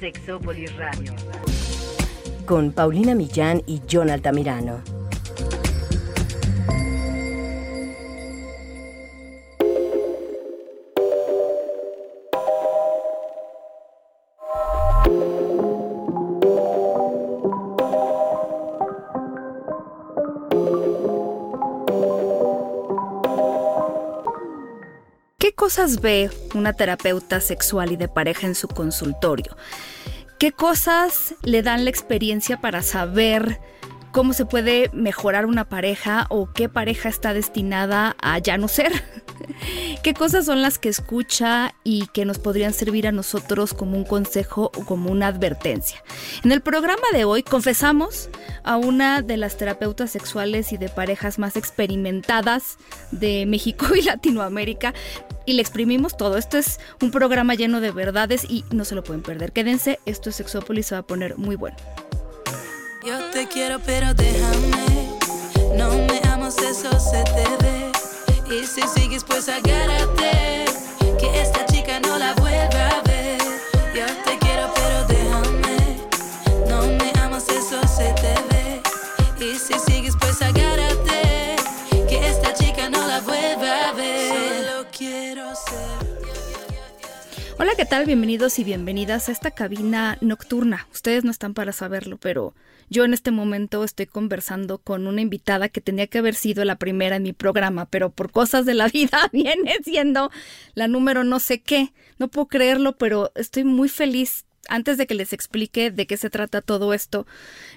Sexópolis Radio. Con Paulina Millán y John Altamirano. cosas ve una terapeuta sexual y de pareja en su consultorio? ¿Qué cosas le dan la experiencia para saber cómo se puede mejorar una pareja o qué pareja está destinada a ya no ser? ¿Qué cosas son las que escucha y que nos podrían servir a nosotros como un consejo o como una advertencia? En el programa de hoy confesamos a una de las terapeutas sexuales y de parejas más experimentadas de México y Latinoamérica y le exprimimos todo. Esto es un programa lleno de verdades y no se lo pueden perder. Quédense, esto es Sexópolis, se va a poner muy bueno. Yo te quiero, pero déjame. No me amas, eso se te ve. Y si sigues, pues agárrate. Que esta chica no la Hola, ¿qué tal? Bienvenidos y bienvenidas a esta cabina nocturna. Ustedes no están para saberlo, pero yo en este momento estoy conversando con una invitada que tenía que haber sido la primera en mi programa, pero por cosas de la vida viene siendo la número no sé qué. No puedo creerlo, pero estoy muy feliz antes de que les explique de qué se trata todo esto,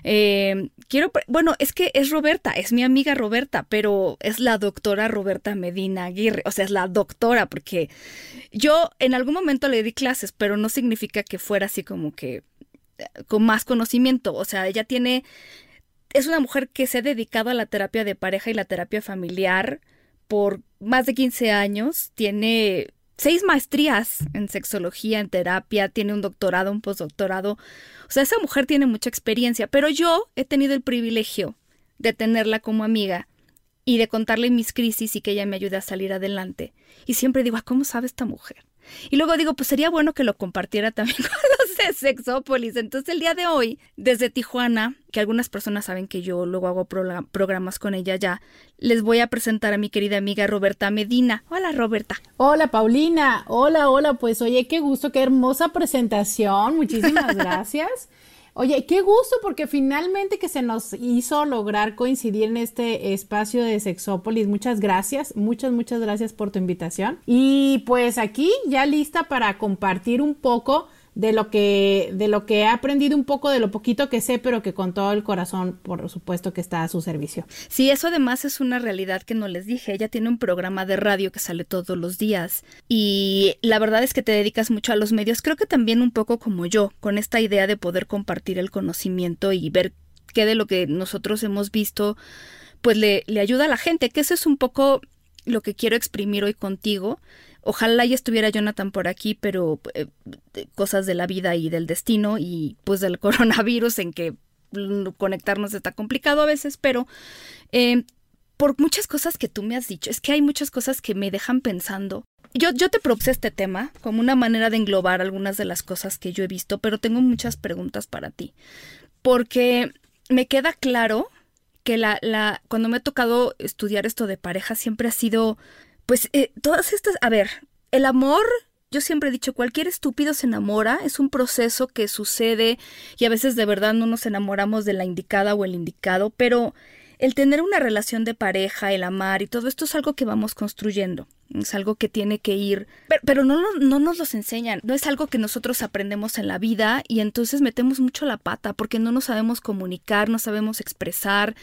eh, quiero, bueno, es que es Roberta, es mi amiga Roberta, pero es la doctora Roberta Medina Aguirre, o sea, es la doctora, porque yo en algún momento le di clases, pero no significa que fuera así como que con más conocimiento. O sea, ella tiene, es una mujer que se ha dedicado a la terapia de pareja y la terapia familiar por más de 15 años. Tiene seis maestrías en sexología, en terapia, tiene un doctorado, un postdoctorado. O sea, esa mujer tiene mucha experiencia, pero yo he tenido el privilegio de tenerla como amiga y de contarle mis crisis y que ella me ayude a salir adelante. Y siempre digo, ¿cómo sabe esta mujer? Y luego digo, pues sería bueno que lo compartiera también con de Sexópolis. Entonces el día de hoy, desde Tijuana, que algunas personas saben que yo luego hago programas con ella ya, les voy a presentar a mi querida amiga Roberta Medina. Hola Roberta. Hola Paulina. Hola, hola. Pues oye, qué gusto, qué hermosa presentación. Muchísimas gracias. Oye, qué gusto porque finalmente que se nos hizo lograr coincidir en este espacio de Sexópolis. Muchas gracias, muchas, muchas gracias por tu invitación. Y pues aquí ya lista para compartir un poco de lo que de lo que he aprendido un poco de lo poquito que sé pero que con todo el corazón por supuesto que está a su servicio. Sí eso además es una realidad que no les dije. Ella tiene un programa de radio que sale todos los días y la verdad es que te dedicas mucho a los medios. Creo que también un poco como yo con esta idea de poder compartir el conocimiento y ver qué de lo que nosotros hemos visto pues le, le ayuda a la gente que eso es un poco lo que quiero exprimir hoy contigo Ojalá ya estuviera Jonathan por aquí, pero eh, cosas de la vida y del destino y pues del coronavirus en que conectarnos está complicado a veces, pero eh, por muchas cosas que tú me has dicho, es que hay muchas cosas que me dejan pensando. Yo, yo te propuse este tema como una manera de englobar algunas de las cosas que yo he visto, pero tengo muchas preguntas para ti. Porque me queda claro que la, la, cuando me ha tocado estudiar esto de pareja siempre ha sido pues eh, todas estas, a ver, el amor, yo siempre he dicho, cualquier estúpido se enamora, es un proceso que sucede y a veces de verdad no nos enamoramos de la indicada o el indicado, pero el tener una relación de pareja, el amar y todo esto es algo que vamos construyendo. Es algo que tiene que ir, pero, no, no, nos los enseñan, no es algo que nosotros aprendemos en la vida y entonces metemos mucho la pata porque no nos sabemos comunicar, no sabemos expresar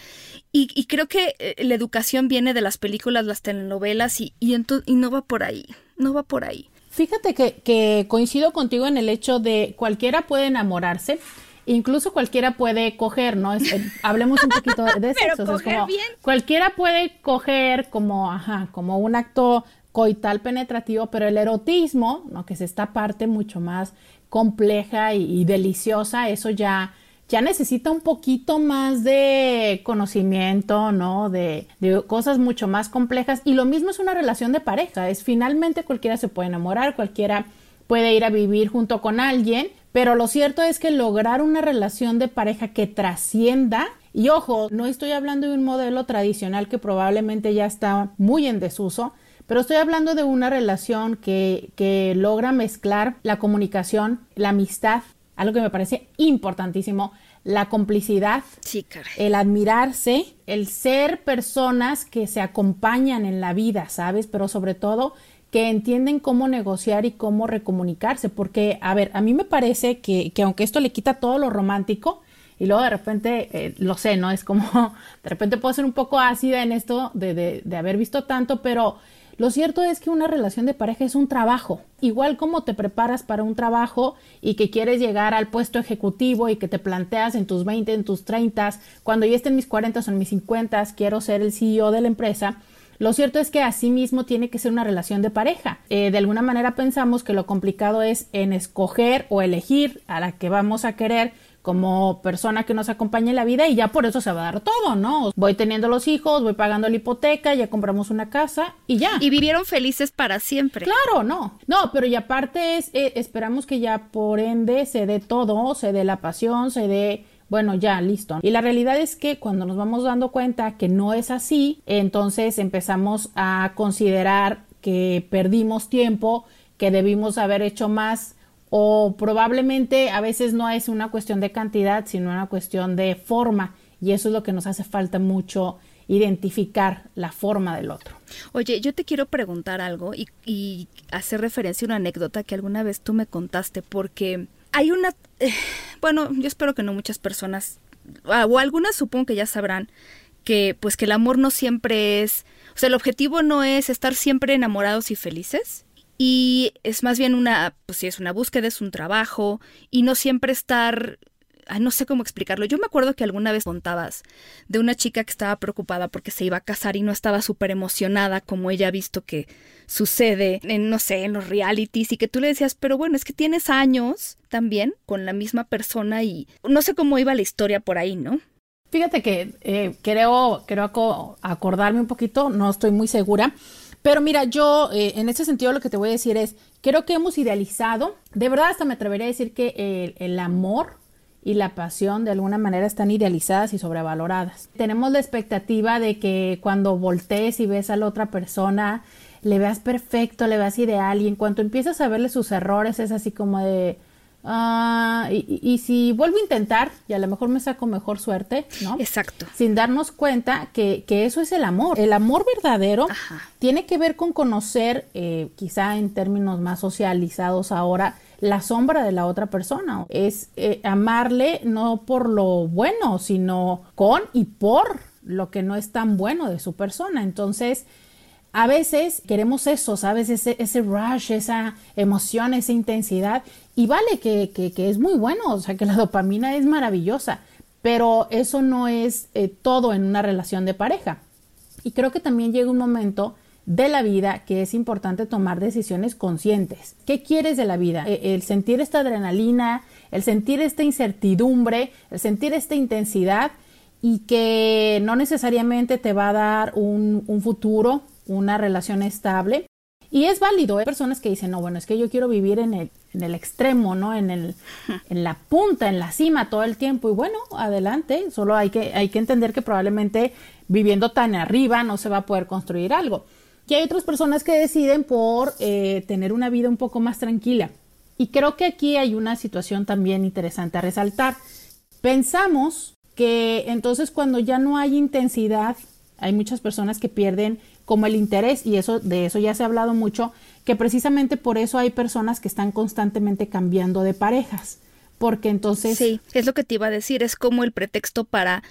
y, creo que eh, la educación viene de las películas, las telenovelas y, y, y no va por ahí, no va por ahí. Fíjate que, que coincido contigo en el hecho de cualquiera puede enamorarse, incluso cualquiera puede coger, ¿no? Eh, hablemos un poquito de sexo. Pero bien. Cualquiera puede coger como, ajá, como un acto coital penetrativo, pero el erotismo, ¿no? que es esta parte mucho más compleja y, deliciosa, eso ya, ya necesita un poquito más de conocimiento, ¿no? De, de, cosas mucho más complejas. Y lo mismo es una relación de pareja, es finalmente cualquiera se puede enamorar, cualquiera puede ir a vivir junto con alguien, pero lo cierto es que lograr una relación de pareja que trascienda y ojo, no estoy hablando de un modelo tradicional que probablemente ya está muy en desuso, pero estoy hablando de una relación que, que logra mezclar la comunicación, la amistad, algo que me parece importantísimo, la complicidad, el admirarse, el ser personas que se acompañan en la vida, ¿sabes? Pero sobre todo que entienden cómo negociar y cómo recomunicarse, porque, a ver, a mí me parece que, que aunque esto le quita todo lo romántico, y luego de repente, eh, lo sé, ¿no? Es como, de repente puedo ser un poco ácida en esto de, de, de haber visto tanto, pero lo cierto es que una relación de pareja es un trabajo. Igual como te preparas para un trabajo y que quieres llegar al puesto ejecutivo y que te planteas en tus 20, en tus 30, cuando ya esté en mis 40 o en mis 50, quiero ser el CEO de la empresa. Lo cierto es que así mismo tiene que ser una relación de pareja. Eh, de alguna manera pensamos que lo complicado es en escoger o elegir a la que vamos a querer como persona que nos acompañe en la vida y ya por eso se va a dar todo, ¿no? Voy teniendo los hijos, voy pagando la hipoteca, ya compramos una casa y ya. Y vivieron felices para siempre. Claro, no. No, pero y aparte es, eh, esperamos que ya por ende se dé todo, se dé la pasión, se dé bueno, ya, listo. Y la realidad es que cuando nos vamos dando cuenta que no es así, entonces empezamos a considerar que perdimos tiempo, que debimos haber hecho más o probablemente a veces no es una cuestión de cantidad, sino una cuestión de forma y eso es lo que nos hace falta mucho identificar la forma del otro. Oye, yo te quiero preguntar algo y, hacer referencia a una anécdota que alguna vez tú me contaste, porque hay una, eh, bueno, yo espero que no muchas personas, ah, o algunas supongo que ya sabrán, que pues que el amor no siempre es, o sea, el objetivo no es estar siempre enamorados y felices, y es más bien una, pues sí, es una búsqueda, es un trabajo y no siempre estar, no sé cómo explicarlo. Yo me acuerdo que alguna vez contabas de una chica que estaba preocupada porque se iba a casar y no estaba súper emocionada como ella ha visto que sucede en, no sé, en los realities y que tú le decías, pero bueno, es que tienes años también con la misma persona y no sé cómo iba la historia por ahí, ¿no? Fíjate que eh, creo, creo acordarme un poquito, no estoy muy segura, pero mira, yo eh, en ese sentido lo que te voy a decir es, creo que hemos idealizado, de verdad hasta me atrevería a decir que el, amor y la pasión de alguna manera están idealizadas y sobrevaloradas. Tenemos la expectativa de que cuando voltees y ves a la otra persona, le veas perfecto, le veas ideal y en cuanto empiezas a verle sus errores es así como de, Ah, y, si vuelvo a intentar y a lo mejor me saco mejor suerte, ¿no? Exacto. Sin darnos cuenta que, que eso es el amor. El amor verdadero tiene que ver con conocer, eh, quizá en términos más socializados ahora, la sombra de la otra persona. Es eh, amarle no por lo bueno, sino con y por lo que no es tan bueno de su persona. Entonces, a veces queremos eso, ¿sabes? Ese, ese rush, esa emoción, esa intensidad. Y vale que, que, es muy bueno, o sea, que la dopamina es maravillosa, pero eso no es eh, todo en una relación de pareja. Y creo que también llega un momento de la vida que es importante tomar decisiones conscientes. ¿Qué quieres de la vida? E, el sentir esta adrenalina, el sentir esta incertidumbre, el sentir esta intensidad y que no necesariamente te va a dar un, un futuro una relación estable. Y es válido, hay personas que dicen, no, bueno, es que yo quiero vivir en el, en el extremo, ¿no? En, el, en la punta, en la cima todo el tiempo. Y bueno, adelante, solo hay que, hay que entender que probablemente viviendo tan arriba no se va a poder construir algo. Y hay otras personas que deciden por eh, tener una vida un poco más tranquila. Y creo que aquí hay una situación también interesante a resaltar. Pensamos que entonces cuando ya no hay intensidad, hay muchas personas que pierden como el interés, y eso, de eso ya se ha hablado mucho, que precisamente por eso hay personas que están constantemente cambiando de parejas, porque entonces... Sí, es lo que te iba a decir, es como el pretexto para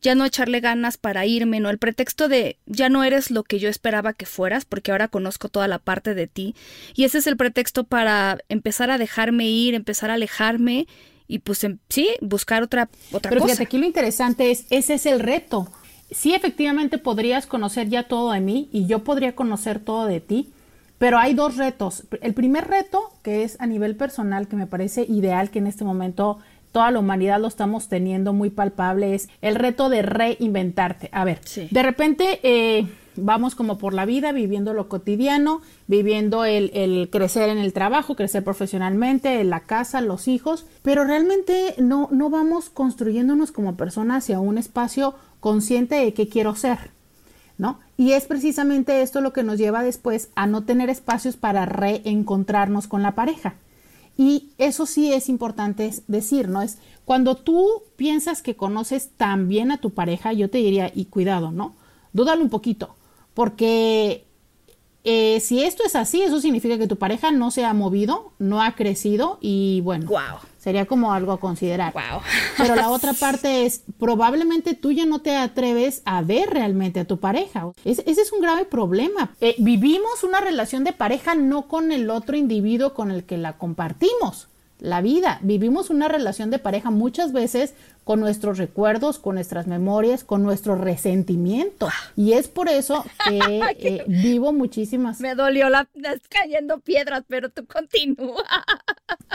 ya no echarle ganas para irme, ¿no? El pretexto de ya no eres lo que yo esperaba que fueras, porque ahora conozco toda la parte de ti. Y ese es el pretexto para empezar a dejarme ir, empezar a alejarme y pues em, sí, buscar otra, otra Pero cosa. fíjate, aquí lo interesante es, ese es el reto sí efectivamente podrías conocer ya todo de mí y yo podría conocer todo de ti, pero hay dos retos. El primer reto, que es a nivel personal, que me parece ideal que en este momento toda la humanidad lo estamos teniendo muy palpable, es el reto de reinventarte. A ver, de repente... Eh, vamos como por la vida, viviendo lo cotidiano, viviendo el, el, crecer en el trabajo, crecer profesionalmente, en la casa, los hijos, pero realmente no, no vamos construyéndonos como personas hacia un espacio consciente de qué quiero ser, ¿no? Y es precisamente esto lo que nos lleva después a no tener espacios para reencontrarnos con la pareja. Y eso sí es importante decir, ¿no? Es cuando tú piensas que conoces tan bien a tu pareja, yo te diría, y cuidado, ¿no? Dúdalo un poquito, porque eh, si esto es así, eso significa que tu pareja no se ha movido, no ha crecido y bueno, sería como algo a considerar. Pero la otra parte es, probablemente tú ya no te atreves a ver realmente a tu pareja. ese es un grave problema. Eh, vivimos una relación de pareja no con el otro individuo con el que la compartimos la vida. Vivimos una relación de pareja muchas veces con nuestros recuerdos, con nuestras memorias, con nuestro resentimiento. Y es por eso que eh, vivo muchísimas. Me dolió la cayendo piedras, pero tú continúa.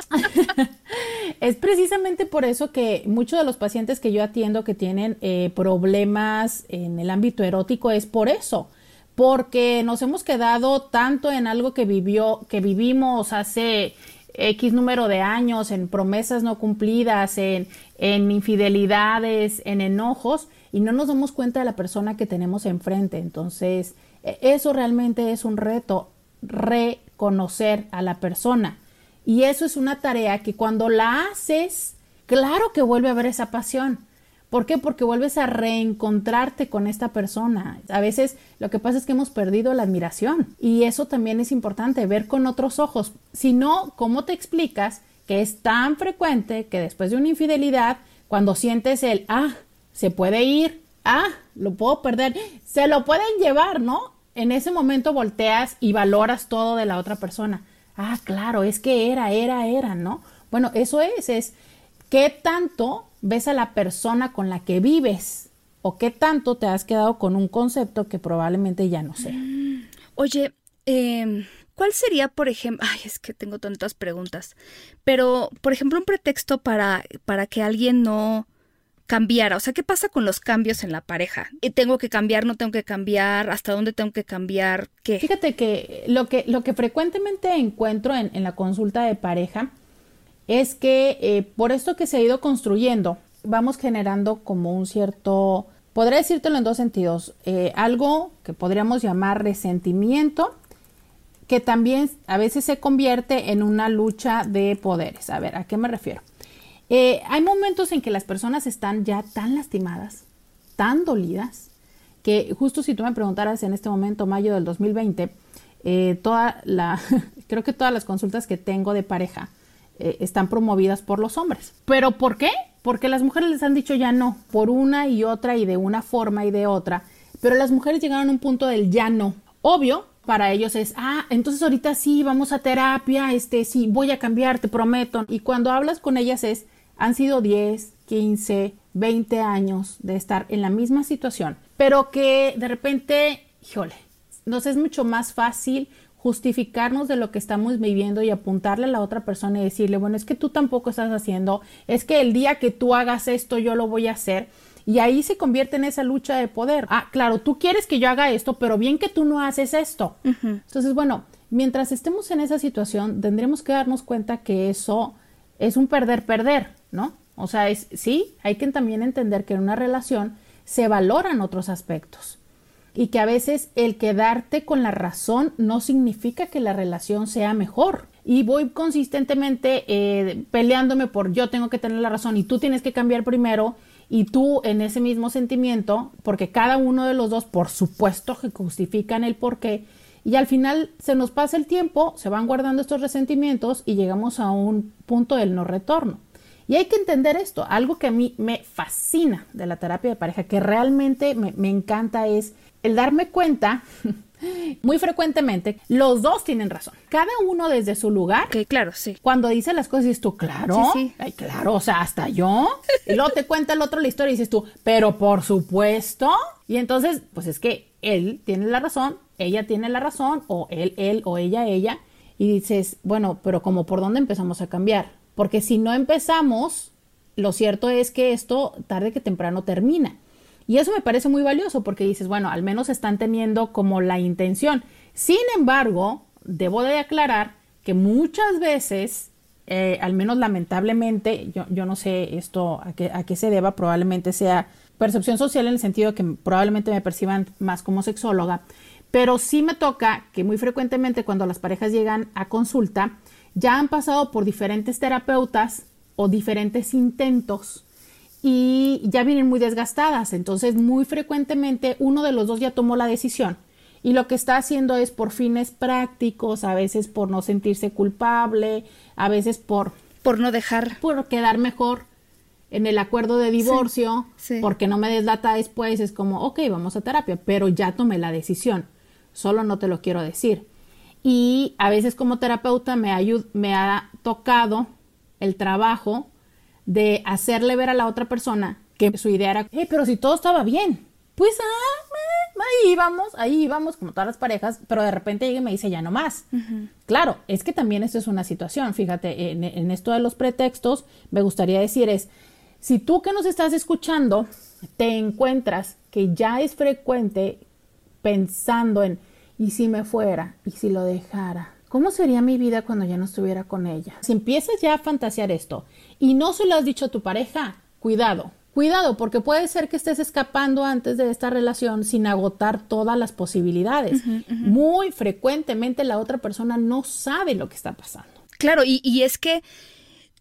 es precisamente por eso que muchos de los pacientes que yo atiendo que tienen eh, problemas en el ámbito erótico es por eso porque nos hemos quedado tanto en algo que vivió, que vivimos hace X número de años, en promesas no cumplidas, en, en infidelidades, en enojos, y no nos damos cuenta de la persona que tenemos enfrente. Entonces, e, eso realmente es un reto, reconocer a la persona. Y eso es una tarea que cuando la haces, claro que vuelve a haber esa pasión. ¿Por qué? Porque vuelves a reencontrarte con esta persona. A veces lo que pasa es que hemos perdido la admiración y eso también es importante, ver con otros ojos. Si no, ¿cómo te explicas que es tan frecuente que después de una infidelidad, cuando sientes el, ah, se puede ir, ah, lo puedo perder, se lo pueden llevar, ¿no? En ese momento volteas y valoras todo de la otra persona. Ah, claro, es que era, era, era, ¿no? Bueno, eso es, es qué tanto ves a la persona con la que vives o qué tanto te has quedado con un concepto que probablemente ya no sé. Oye, eh, ¿cuál sería, por ejemplo, ay, es que tengo tantas preguntas, pero, por ejemplo, un pretexto para, para que alguien no cambiara? O sea, ¿qué pasa con los cambios en la pareja? ¿Tengo que cambiar, no tengo que cambiar? ¿Hasta dónde tengo que cambiar? ¿Qué? Fíjate que lo que, lo que frecuentemente encuentro en, en la consulta de pareja es que eh, por esto que se ha ido construyendo, vamos generando como un cierto, podría decírtelo en dos sentidos, eh, algo que podríamos llamar resentimiento, que también a veces se convierte en una lucha de poderes. A ver, ¿a qué me refiero? Eh, hay momentos en que las personas están ya tan lastimadas, tan dolidas, que justo si tú me preguntaras en este momento, mayo del 2020, toda la, creo que todas las consultas que tengo de pareja, eh, están promovidas por los hombres. ¿Pero por qué? Porque las mujeres les han dicho ya no, por una y otra y de una forma y de otra. Pero las mujeres llegaron a un punto del ya no. Obvio, para ellos es, ah, entonces ahorita sí, vamos a terapia, este, sí, voy a cambiar, te prometo. Y cuando hablas con ellas es, han sido 10, 15, 20 años de estar en la misma situación, pero que de repente, híjole, nos es mucho más fácil justificarnos de lo que estamos viviendo y apuntarle a la otra persona y decirle, bueno, es que tú tampoco estás haciendo, es que el día que tú hagas esto yo lo voy a hacer. Y ahí se convierte en esa lucha de poder. Ah, claro, tú quieres que yo haga esto, pero bien que tú no haces esto. Entonces, bueno, mientras estemos en esa situación, tendremos que darnos cuenta que eso es un perder-perder, ¿no? O sea, es, sí, hay que también entender que en una relación se valoran otros aspectos y que a veces el quedarte con la razón no significa que la relación sea mejor. Y voy consistentemente eh, peleándome por yo tengo que tener la razón y tú tienes que cambiar primero y tú en ese mismo sentimiento, porque cada uno de los dos, por supuesto, que justifican el por qué, y al final se nos pasa el tiempo, se van guardando estos resentimientos y llegamos a un punto del no retorno. Y hay que entender esto, algo que a mí me fascina de la terapia de pareja, que realmente me, me encanta es el darme cuenta muy frecuentemente, los dos tienen razón. Cada uno desde su lugar. Que claro, sí. Cuando dice las cosas, dices tú, claro. Sí, Ay, claro, o sea, hasta yo. Y luego te cuenta el otro la historia y dices tú, pero por supuesto. Y entonces, pues es que él tiene la razón, ella tiene la razón, o él, él, o ella, ella. Y dices, bueno, pero como por dónde empezamos a cambiar. Porque si no empezamos, lo cierto es que esto tarde que temprano termina. Y eso me parece muy valioso porque dices, bueno, al menos están teniendo como la intención. Sin embargo, debo de aclarar que muchas veces, eh, al menos lamentablemente, yo, yo no sé esto a qué, a qué se deba, probablemente sea percepción social en el sentido de que probablemente me perciban más como sexóloga, pero sí me toca que muy frecuentemente cuando las parejas llegan a consulta, ya han pasado por diferentes terapeutas o diferentes intentos y ya vienen muy desgastadas. Entonces, muy frecuentemente uno de los dos ya tomó la decisión y lo que está haciendo es por fines prácticos, a veces por no sentirse culpable, a veces por por no dejar por quedar mejor en el acuerdo de divorcio, porque no me deslata después, es como, ok, vamos a terapia, pero ya tomé la decisión, solo no te lo quiero decir. Y a veces como terapeuta me, me ha tocado el trabajo de hacerle ver a la otra persona que su idea era, hey, pero si todo estaba bien, pues ah, ahí íbamos, ahí íbamos, como todas las parejas, pero de repente llega y me dice ya no más. Claro, es que también esto es una situación, fíjate, en, en, esto de los pretextos, me gustaría decir es, si tú que nos estás escuchando te encuentras que ya es frecuente pensando en, ¿y si me fuera? ¿Y si lo dejara? ¿Cómo sería mi vida cuando ya no estuviera con ella? Si empiezas ya a fantasear esto y no se lo has dicho a tu pareja, cuidado, cuidado, porque puede ser que estés escapando antes de esta relación sin agotar todas las posibilidades. Muy frecuentemente la otra persona no sabe lo que está pasando. Claro, y, y es que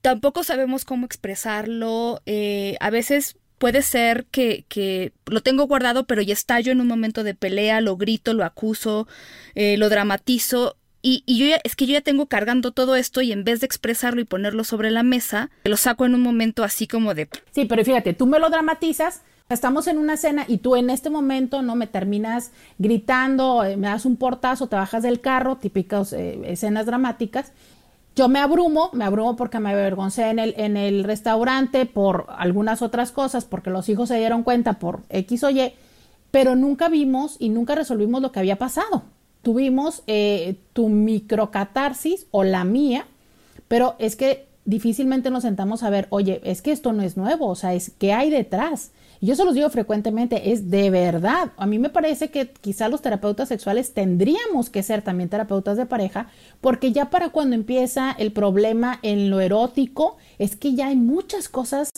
tampoco sabemos cómo expresarlo. Eh, a veces puede ser que, que, lo tengo guardado, pero ya estallo en un momento de pelea, lo grito, lo acuso, eh, lo dramatizo. Y, y, yo ya, es que yo ya tengo cargando todo esto y en vez de expresarlo y ponerlo sobre la mesa, lo saco en un momento así como de... Sí, pero fíjate, tú me lo dramatizas, estamos en una cena y tú en este momento no me terminas gritando, eh, me das un portazo, te bajas del carro, típicas escenas dramáticas, yo me abrumo, me abrumo porque me avergoncé en el, en el restaurante por algunas otras cosas, porque los hijos se dieron cuenta por X o Y, pero nunca vimos y nunca resolvimos lo que había pasado. Tuvimos eh, tu microcatarsis o la mía, pero es que difícilmente nos sentamos a ver, oye, es que esto no es nuevo, o sea, es que hay detrás. Y yo se los digo frecuentemente, es de verdad. A mí me parece que quizá los terapeutas sexuales tendríamos que ser también terapeutas de pareja, porque ya para cuando empieza el problema en lo erótico, es que ya hay muchas cosas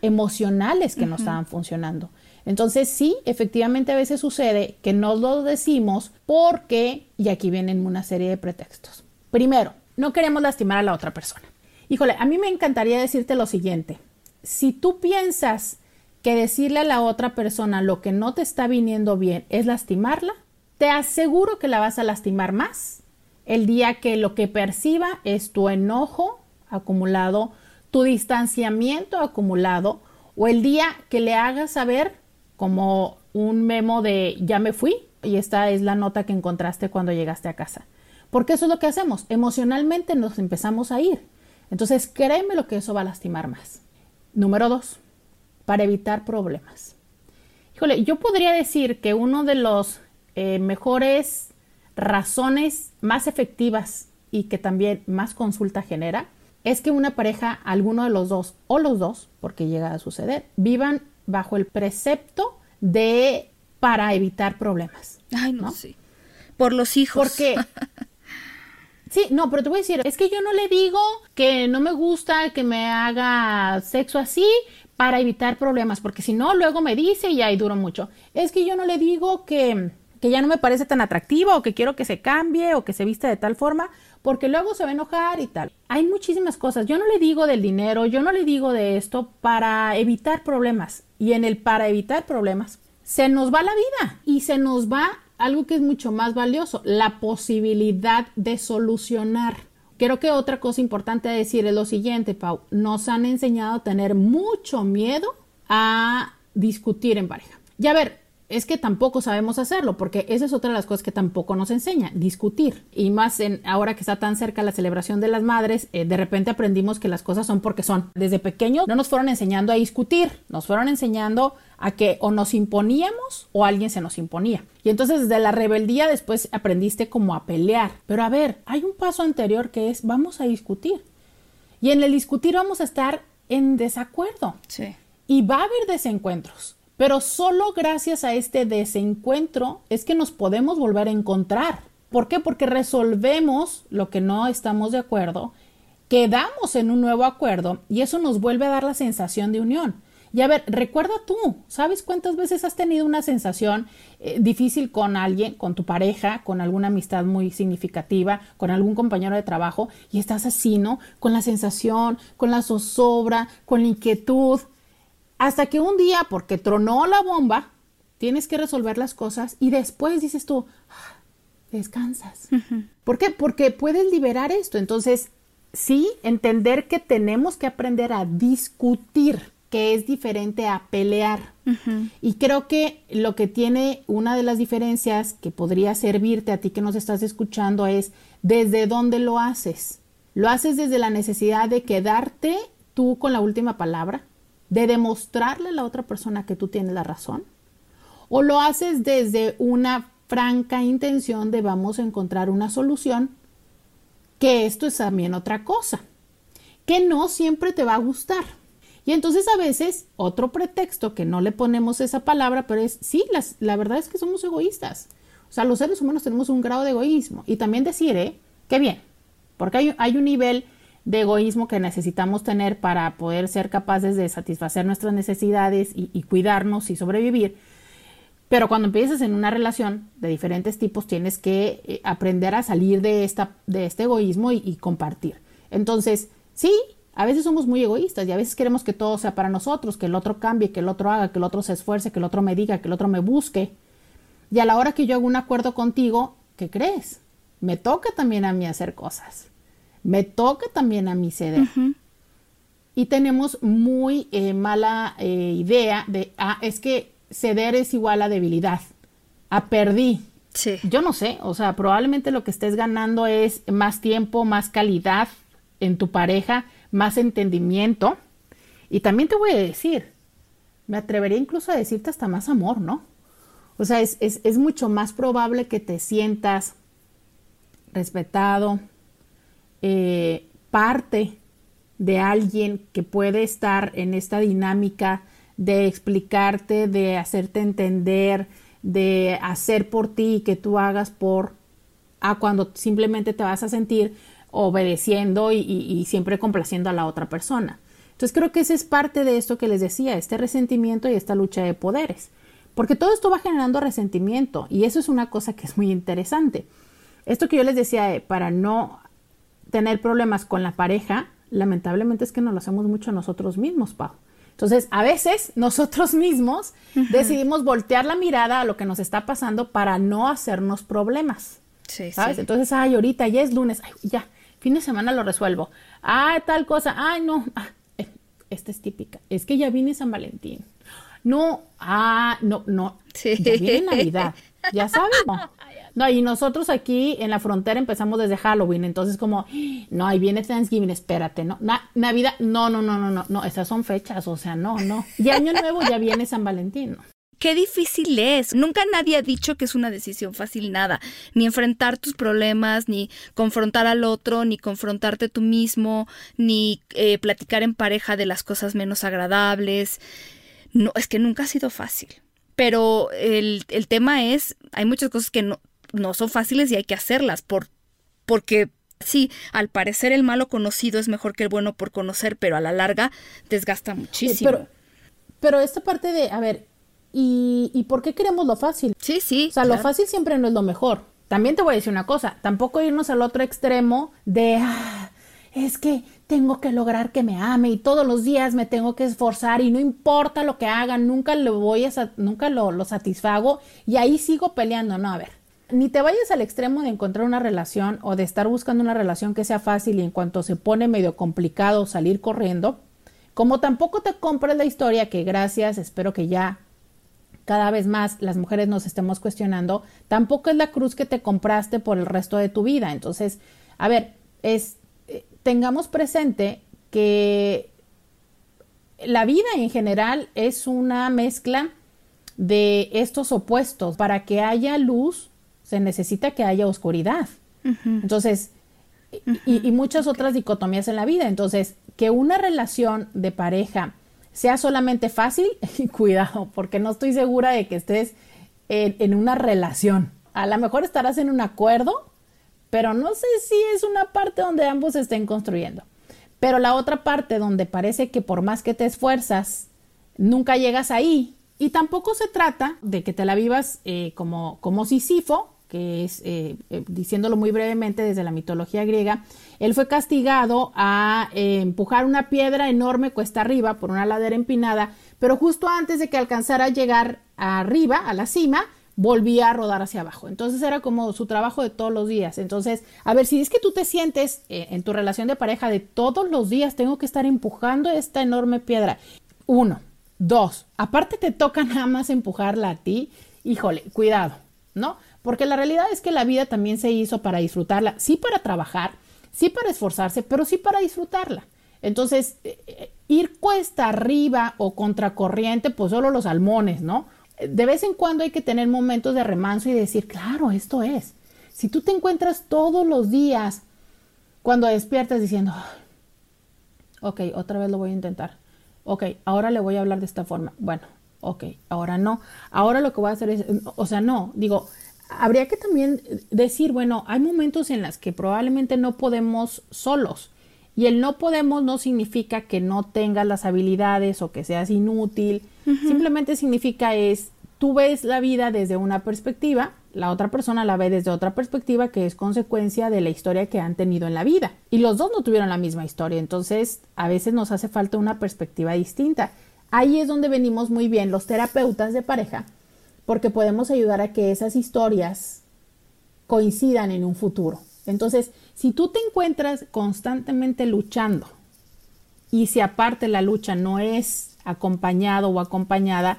emocionales que no estaban funcionando. Entonces sí, efectivamente a veces sucede que no lo decimos porque, y aquí vienen una serie de pretextos. Primero, no queremos lastimar a la otra persona. Híjole, a mí me encantaría decirte lo siguiente. Si tú piensas que decirle a la otra persona lo que no te está viniendo bien es lastimarla, te aseguro que la vas a lastimar más el día que lo que perciba es tu enojo acumulado, tu distanciamiento acumulado, o el día que le hagas saber como un memo de ya me fui y esta es la nota que encontraste cuando llegaste a casa. Porque eso es lo que hacemos, emocionalmente nos empezamos a ir. Entonces créeme lo que eso va a lastimar más. Número dos, para evitar problemas. Híjole, yo podría decir que uno de los eh, mejores razones más efectivas y que también más consulta genera es que una pareja, alguno de los dos o los dos, porque llega a suceder, vivan bajo el precepto de para evitar problemas. Ay, no, sí. Por los hijos. Porque Sí, no, pero te voy a decir, es que yo no le digo que no me gusta que me haga sexo así para evitar problemas, porque si no, luego me dice y ahí duro mucho. Es que yo no le digo que, que ya no me parece tan atractiva o que quiero que se cambie o que se vista de tal forma, porque luego se va a enojar y tal. Hay muchísimas cosas. Yo no le digo del dinero, yo no le digo de esto para evitar problemas. Y en el para evitar problemas, se nos va la vida y se nos va algo que es mucho más valioso, la posibilidad de solucionar. Creo que otra cosa importante a decir es lo siguiente, Pau. Nos han enseñado a tener mucho miedo a discutir en pareja. Y a ver, es que tampoco sabemos hacerlo, porque esa es otra de las cosas que tampoco nos enseña, discutir. Y más en ahora que está tan cerca la celebración de las madres, eh, de repente aprendimos que las cosas son porque son. Desde pequeños no nos fueron enseñando a discutir, nos fueron enseñando a que o nos imponíamos o alguien se nos imponía. Y entonces desde la rebeldía después aprendiste como a pelear. Pero a ver, hay un paso anterior que es vamos a discutir. Y en el discutir vamos a estar en desacuerdo. Sí. Y va a haber desencuentros Pero solo gracias a este desencuentro es que nos podemos volver a encontrar. ¿Por qué? Porque resolvemos lo que no estamos de acuerdo, quedamos en un nuevo acuerdo y eso nos vuelve a dar la sensación de unión. Y a ver, recuerda tú, ¿sabes cuántas veces has tenido una sensación eh, difícil con alguien, con tu pareja, con alguna amistad muy significativa, con algún compañero de trabajo y estás así, ¿no? Con la sensación, con la zozobra, con la inquietud, hasta que un día, porque tronó la bomba, tienes que resolver las cosas y después dices tú, ah, descansas. ¿Por qué? Porque puedes liberar esto. Entonces, sí, entender que tenemos que aprender a discutir que es diferente a pelear. Y creo que lo que tiene una de las diferencias que podría servirte a ti que nos estás escuchando es desde dónde lo haces. ¿Lo haces desde la necesidad de quedarte tú con la última palabra? ¿De demostrarle a la otra persona que tú tienes la razón? ¿O lo haces desde una franca intención de vamos a encontrar una solución? Que esto es también otra cosa, que no siempre te va a gustar y entonces a veces otro pretexto que no le ponemos esa palabra, pero es, sí, las, la verdad es que somos egoístas. O sea, los seres humanos tenemos un grado de egoísmo. Y también decir, ¿eh? Qué bien, porque hay, hay un nivel de egoísmo que necesitamos tener para poder ser capaces de satisfacer nuestras necesidades y, cuidarnos y sobrevivir. Pero cuando empiezas en una relación de diferentes tipos, tienes que eh, aprender a salir de, esta, de este egoísmo y, y compartir. Entonces, sí, a veces somos muy egoístas y a veces queremos que todo sea para nosotros, que el otro cambie, que el otro haga, que el otro se esfuerce, que el otro me diga, que el otro me busque. Y a la hora que yo hago un acuerdo contigo, ¿qué crees? Me toca también a mí hacer cosas. Me toca también a mí ceder. Y tenemos muy eh, mala eh, idea de, ah, es que ceder es igual a debilidad. A perdí. Sí. Yo no sé, o sea, probablemente lo que estés ganando es más tiempo, más calidad en tu pareja, más entendimiento. Y también te voy a decir, me atrevería incluso a decirte hasta más amor, ¿no? O sea, es, es, mucho más probable que te sientas respetado, eh, parte de alguien que puede estar en esta dinámica de explicarte, de hacerte entender, de hacer por ti que tú hagas por, a cuando simplemente te vas a sentir obedeciendo y, siempre complaciendo a la otra persona. Entonces creo que ese es parte de esto que les decía, este resentimiento y esta lucha de poderes. Porque todo esto va generando resentimiento y eso es una cosa que es muy interesante. Esto que yo les decía, eh, para no tener problemas con la pareja, lamentablemente es que no lo hacemos mucho nosotros mismos, Pau. Entonces, a veces nosotros mismos decidimos voltear la mirada a lo que nos está pasando para no hacernos problemas. Sí, ¿Sabes? Entonces, ay, ahorita ya es lunes, ay, ya, fin de semana lo resuelvo. Ah, tal cosa, ay, no, ah, eh, esta es típica, es que ya viene San Valentín. No, ah, no, no, sí. ya viene Navidad, ya sabemos. No, y nosotros aquí en la frontera empezamos desde Halloween, entonces como, no, ahí viene Thanksgiving, espérate, no, Navidad, no, no, no, no, no, no, esas son fechas, o sea, no, no. Y Año Nuevo ya viene San Valentín, ¿no? qué difícil es. Nunca nadie ha dicho que es una decisión fácil nada. Ni enfrentar tus problemas, ni confrontar al otro, ni confrontarte tú mismo, ni eh, platicar en pareja de las cosas menos agradables. No, es que nunca ha sido fácil. Pero el, el tema es, hay muchas cosas que no, no son fáciles y hay que hacerlas por, porque Sí, al parecer el malo conocido es mejor que el bueno por conocer, pero a la larga desgasta muchísimo. Pero, pero esta parte de, a ver, ¿Y, ¿Y por qué queremos lo fácil? Sí, sí. O sea, lo fácil siempre no es lo mejor. También te voy a decir una cosa, tampoco irnos al otro extremo de, ah, es que tengo que lograr que me ame y todos los días me tengo que esforzar y no importa lo que hagan, nunca lo voy a, nunca lo, lo satisfago y ahí sigo peleando. No, a ver, ni te vayas al extremo de encontrar una relación o de estar buscando una relación que sea fácil y en cuanto se pone medio complicado salir corriendo, como tampoco te compres la historia que gracias, espero que ya cada vez más las mujeres nos estemos cuestionando, tampoco es la cruz que te compraste por el resto de tu vida. Entonces, a ver, es, eh, tengamos presente que la vida en general es una mezcla de estos opuestos. Para que haya luz, se necesita que haya oscuridad. Entonces, y, y, muchas otras dicotomías en la vida. Entonces, que una relación de pareja sea solamente fácil, cuidado, porque no estoy segura de que estés en, en una relación. A lo mejor estarás en un acuerdo, pero no sé si es una parte donde ambos estén construyendo. Pero la otra parte donde parece que por más que te esfuerzas, nunca llegas ahí. Y tampoco se trata de que te la vivas eh, como, como Sísifo, que es, eh, eh, diciéndolo muy brevemente desde la mitología griega, él fue castigado a empujar una piedra enorme cuesta arriba por una ladera empinada, pero justo antes de que alcanzara a llegar arriba, a la cima, volvía a rodar hacia abajo. Entonces era como su trabajo de todos los días. Entonces, a ver, si es que tú te sientes eh, en tu relación de pareja de todos los días, tengo que estar empujando esta enorme piedra. Uno, dos, aparte te toca nada más empujarla a ti, híjole, cuidado, ¿no? Porque la realidad es que la vida también se hizo para disfrutarla, sí para trabajar, sí para esforzarse, pero sí para disfrutarla. Entonces, eh, eh, ir cuesta arriba o contracorriente, pues solo los salmones, ¿no? de vez en cuando hay que tener momentos de remanso y decir, claro, esto es. Si tú te encuentras todos los días cuando despiertas diciendo, ok, otra vez lo voy a intentar. Ok, ahora le voy a hablar de esta forma. Bueno, ok, ahora no. Ahora lo que voy a hacer es, o sea, no, digo, habría que también decir, bueno, hay momentos en los que probablemente no podemos solos. Y el no podemos no significa que no tengas las habilidades o que seas inútil. Simplemente significa es, tú ves la vida desde una perspectiva, la otra persona la ve desde otra perspectiva que es consecuencia de la historia que han tenido en la vida. Y los dos no tuvieron la misma historia, entonces a veces nos hace falta una perspectiva distinta. Ahí es donde venimos muy bien los terapeutas de pareja, porque podemos ayudar a que esas historias coincidan en un futuro. Entonces, si tú te encuentras constantemente luchando y si aparte la lucha no es acompañado o acompañada,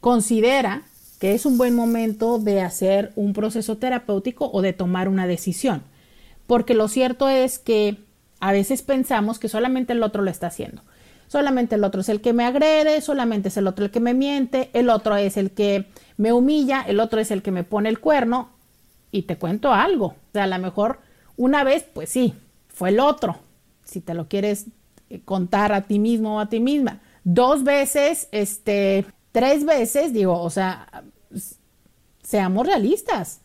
considera que es un buen momento de hacer un proceso terapéutico o de tomar una decisión. Porque lo cierto es que a veces pensamos que solamente el otro lo está haciendo. Solamente el otro es el que me agrede, solamente es el otro el que me miente, el otro es el que me humilla, el otro es el que me pone el cuerno y te cuento algo. O sea, a lo mejor una vez, pues sí, fue el otro. Si te lo quieres eh, contar a ti mismo o a ti misma. Dos veces, este, tres veces, digo, o sea, seamos realistas.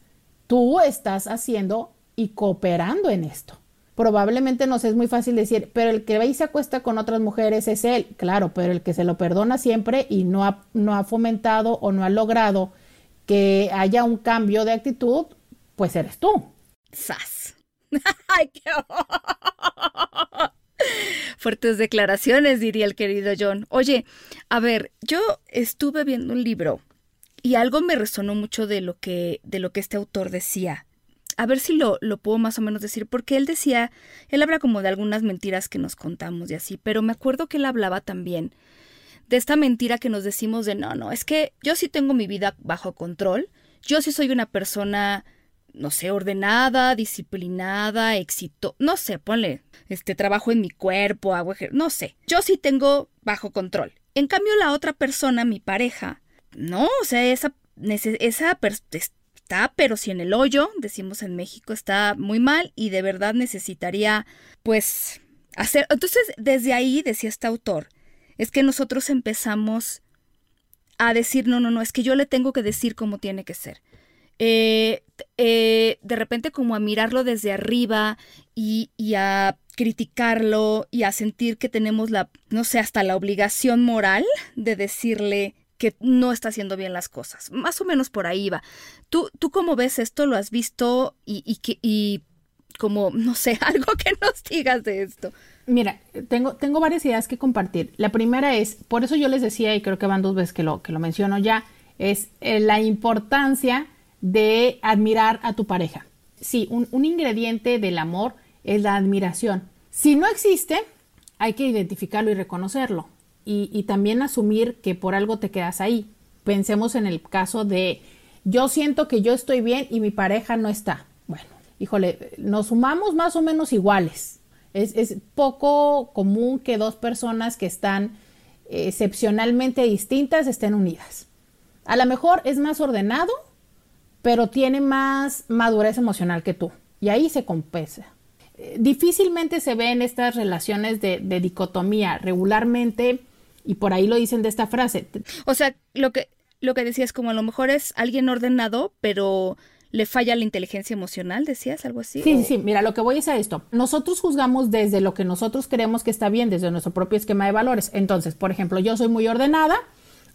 Tú estás haciendo y cooperando en esto. Probablemente nos es muy fácil decir, pero el que va y se acuesta con otras mujeres es él. Claro, pero el que se lo perdona siempre y no ha, no ha fomentado o no ha logrado que haya un cambio de actitud, pues eres tú. ¡Sas! ¡Ay, qué Fuertes declaraciones, diría el querido John. Oye, a ver, yo estuve viendo un libro y algo me resonó mucho de lo que, de lo que este autor decía. A ver si lo, lo puedo más o menos decir, porque él decía, él habla como de algunas mentiras que nos contamos y así, pero me acuerdo que él hablaba también de esta mentira que nos decimos de no, no, es que yo sí tengo mi vida bajo control, yo sí soy una persona no sé, ordenada, disciplinada, éxito, no sé, ponle, este trabajo en mi cuerpo, hago no sé. Yo sí tengo bajo control. En cambio la otra persona, mi pareja, no, o sea, esa esa está, pero si en el hoyo, decimos en México, está muy mal y de verdad necesitaría, pues, hacer. Entonces, desde ahí, decía este autor, es que nosotros empezamos a decir, no, no, no, es que yo le tengo que decir cómo tiene que ser. Eh, eh, de repente como a mirarlo desde arriba y, y, a criticarlo y a sentir que tenemos la, no sé, hasta la obligación moral de decirle que no está haciendo bien las cosas. Más o menos por ahí va. ¿Tú, tú cómo ves esto? ¿Lo has visto? Y, y, y como, no sé, algo que nos digas de esto. Mira, tengo, tengo varias ideas que compartir. La primera es, por eso yo les decía, y creo que van dos veces que lo, que lo menciono ya, es eh, la importancia de admirar a tu pareja. Sí, un, ingrediente del amor es la admiración. Si no existe, hay que identificarlo y reconocerlo. Y, también asumir que por algo te quedas ahí. Pensemos en el caso de yo siento que yo estoy bien y mi pareja no está. Bueno, híjole, nos sumamos más o menos iguales. Es, es poco común que dos personas que están excepcionalmente distintas estén unidas. A lo mejor es más ordenado pero tiene más madurez emocional que tú. Y ahí se compensa. Eh, difícilmente se ven estas relaciones de, dicotomía. Regularmente Y por ahí lo dicen de esta frase. O sea, lo que, lo que decías, como a lo mejor es alguien ordenado, pero le falla la inteligencia emocional, decías, algo así. Sí, sí, mira, lo que voy es a esto. Nosotros juzgamos desde lo que nosotros creemos que está bien, desde nuestro propio esquema de valores. Entonces, por ejemplo, yo soy muy ordenada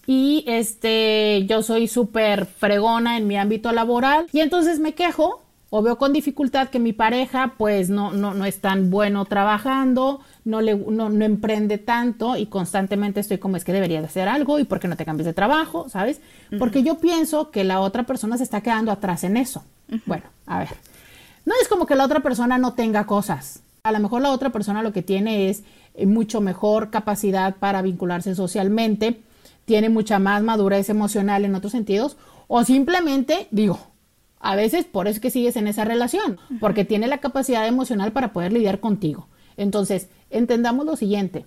y este, yo soy súper fregona en mi ámbito laboral y entonces me quejo o veo con dificultad que mi pareja pues no, no, no es tan bueno trabajando, no, le, no, no, emprende tanto y constantemente estoy como es que debería de hacer algo y por qué no te cambies de trabajo, ¿sabes? Porque yo pienso que la otra persona se está quedando atrás en eso. Bueno, a ver, no es como que la otra persona no tenga cosas. A lo mejor la otra persona lo que tiene es eh, mucho mejor capacidad para vincularse socialmente, tiene mucha más madurez emocional en otros sentidos, o simplemente, digo, a veces por eso es que sigues en esa relación, porque tiene la capacidad emocional para poder lidiar contigo. Entonces, entendamos lo siguiente.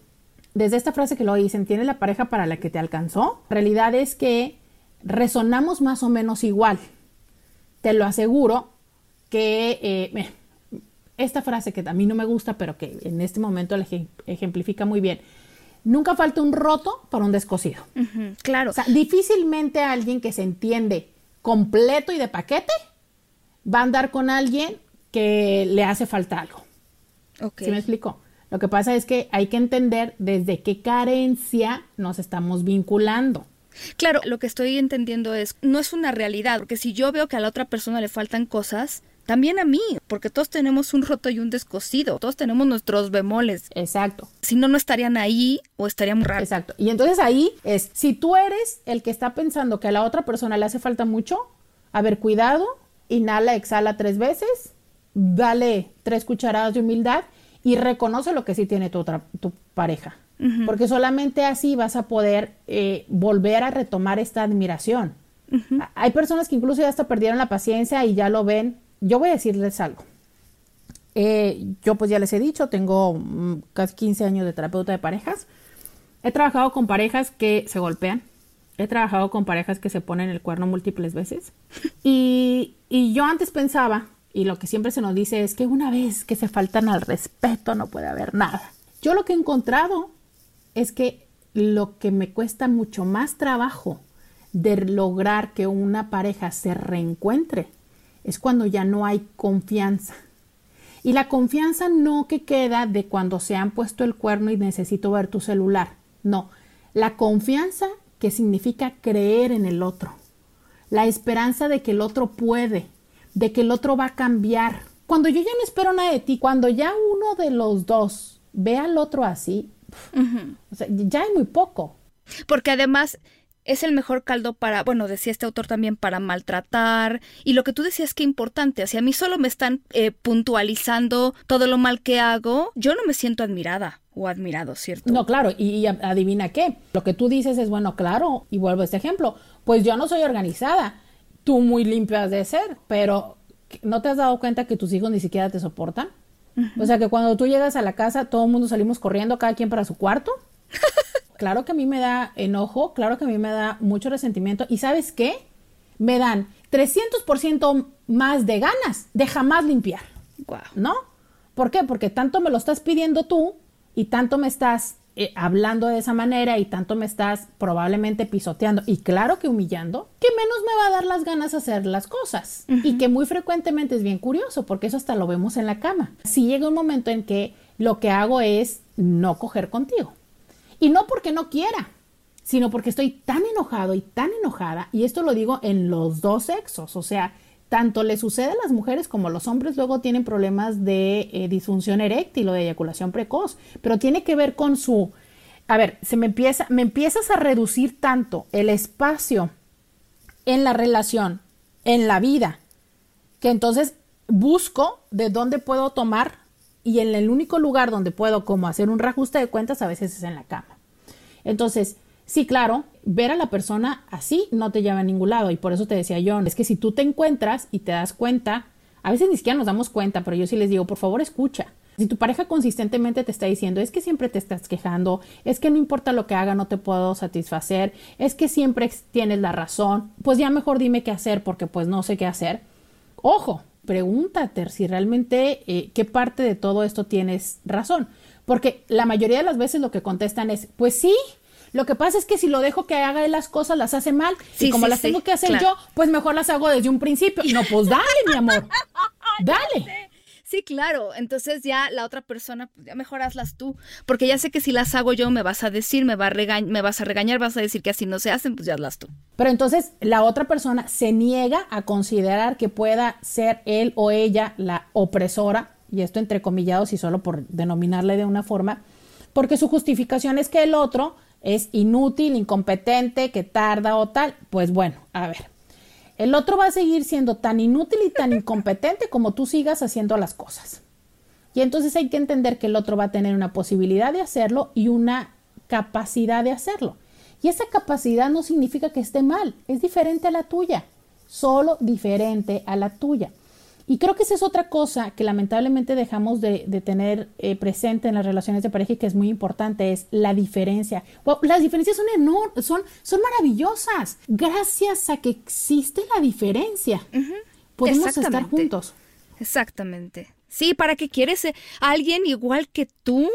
Desde esta frase que lo dicen, tiene la pareja para la que te alcanzó. La realidad es que resonamos más o menos igual. Te lo aseguro que eh, esta frase que a mí no me gusta, pero que en este momento la ejemplifica muy bien. Nunca falta un roto para un descosido. claro. O sea, difícilmente alguien que se entiende completo y de paquete, va a andar con alguien que le hace falta algo. Okay. ¿Sí me explico? Lo que pasa es que hay que entender desde qué carencia nos estamos vinculando. Claro, lo que estoy entendiendo es, no es una realidad, porque si yo veo que a la otra persona le faltan cosas, también a mí, porque todos tenemos un roto y un descosido, todos tenemos nuestros bemoles. Exacto. Si no, no estarían ahí o estarían muy raros. Exacto. Y entonces ahí es, si tú eres el que está pensando que a la otra persona le hace falta mucho, a ver, cuidado, inhala, exhala tres veces, dale tres cucharadas de humildad y reconoce lo que sí tiene tu, otra, tu pareja. Uh -huh. Porque solamente así vas a poder eh, volver a retomar esta admiración. Uh -huh. Hay personas que incluso ya hasta perdieron la paciencia y ya lo ven yo voy a decirles algo. Eh, yo pues ya les he dicho, tengo mm, casi 15 años de terapeuta de parejas. He trabajado con parejas que se golpean. He trabajado con parejas que se ponen el cuerno múltiples veces. Y, y yo antes pensaba, y lo que siempre se nos dice es que una vez que se faltan al respeto no puede haber nada. Yo lo que he encontrado es que lo que me cuesta mucho más trabajo de lograr que una pareja se reencuentre es cuando ya no hay confianza. Y la confianza no que queda de cuando se han puesto el cuerno y necesito ver tu celular. No, la confianza que significa creer en el otro. La esperanza de que el otro puede, de que el otro va a cambiar. Cuando yo ya no espero nada de ti, cuando ya uno de los dos ve al otro así, uh -huh. o sea, ya hay muy poco. Porque además es el mejor caldo para, bueno, decía este autor también, para maltratar. Y lo que tú decías que importante, o sea, a mí solo me están eh, puntualizando todo lo mal que hago, yo no me siento admirada o admirado, ¿cierto? No, claro, y, y, adivina qué, lo que tú dices es, bueno, claro, y vuelvo a este ejemplo, pues yo no soy organizada, tú muy limpia de ser, pero ¿no te has dado cuenta que tus hijos ni siquiera te soportan? Uh -huh. O sea, que cuando tú llegas a la casa, todo el mundo salimos corriendo, cada quien para su cuarto. Claro que a mí me da enojo, claro que a mí me da mucho resentimiento. ¿Y sabes qué? Me dan 300% más de ganas de jamás limpiar. Wow. ¿No? ¿Por qué? Porque tanto me lo estás pidiendo tú y tanto me estás eh, hablando de esa manera y tanto me estás probablemente pisoteando y claro que humillando, que menos me va a dar las ganas de hacer las cosas. Uh -huh. Y que muy frecuentemente es bien curioso porque eso hasta lo vemos en la cama. Si llega un momento en que lo que hago es no coger contigo. Y no porque no quiera, sino porque estoy tan enojado y tan enojada, y esto lo digo en los dos sexos, o sea, tanto le sucede a las mujeres como a los hombres luego tienen problemas de eh, disfunción eréctil o de eyaculación precoz, pero tiene que ver con su, a ver, se me empieza, me empiezas a reducir tanto el espacio en la relación, en la vida, que entonces busco de dónde puedo tomar y en el único lugar donde puedo como hacer un reajuste de cuentas a veces es en la cama. Entonces, sí, claro, ver a la persona así no te lleva a ningún lado y por eso te decía yo, es que si tú te encuentras y te das cuenta, a veces ni siquiera nos damos cuenta, pero yo sí les digo, por favor, escucha. Si tu pareja consistentemente te está diciendo, es que siempre te estás quejando, es que no importa lo que haga, no te puedo satisfacer, es que siempre tienes la razón, pues ya mejor dime qué hacer porque pues no sé qué hacer. Ojo, pregúntate si realmente eh, qué parte de todo esto tienes razón. Porque la mayoría de las veces lo que contestan es, pues sí, Lo que pasa es que si lo dejo que haga las cosas, las hace mal. y como las tengo que hacer yo, pues mejor las hago desde un principio. No, pues dale, mi amor. Dale. Sí, claro. Entonces ya la otra persona, pues ya mejor hazlas tú. Porque ya sé que si las hago yo, me vas a decir, me, va a me vas a regañar, vas a decir que así no se hacen, pues ya hazlas tú. Pero entonces la otra persona se niega a considerar que pueda ser él o ella la opresora, y esto entrecomillados y solo por denominarle de una forma, porque su justificación es que el otro es inútil, incompetente, que tarda o tal. Pues bueno, a ver, el otro va a seguir siendo tan inútil y tan incompetente como tú sigas haciendo las cosas. Y entonces hay que entender que el otro va a tener una posibilidad de hacerlo y una capacidad de hacerlo. Y esa capacidad no significa que esté mal, es diferente a la tuya, solo diferente a la tuya. Y creo que esa es otra cosa que lamentablemente dejamos de, tener eh, presente en las relaciones de pareja y que es muy importante, es la diferencia. las diferencias son enormes, son, son maravillosas. Gracias a que existe la diferencia, podemos estar juntos. Exactamente. Sí, ¿para qué quieres a alguien igual que tú?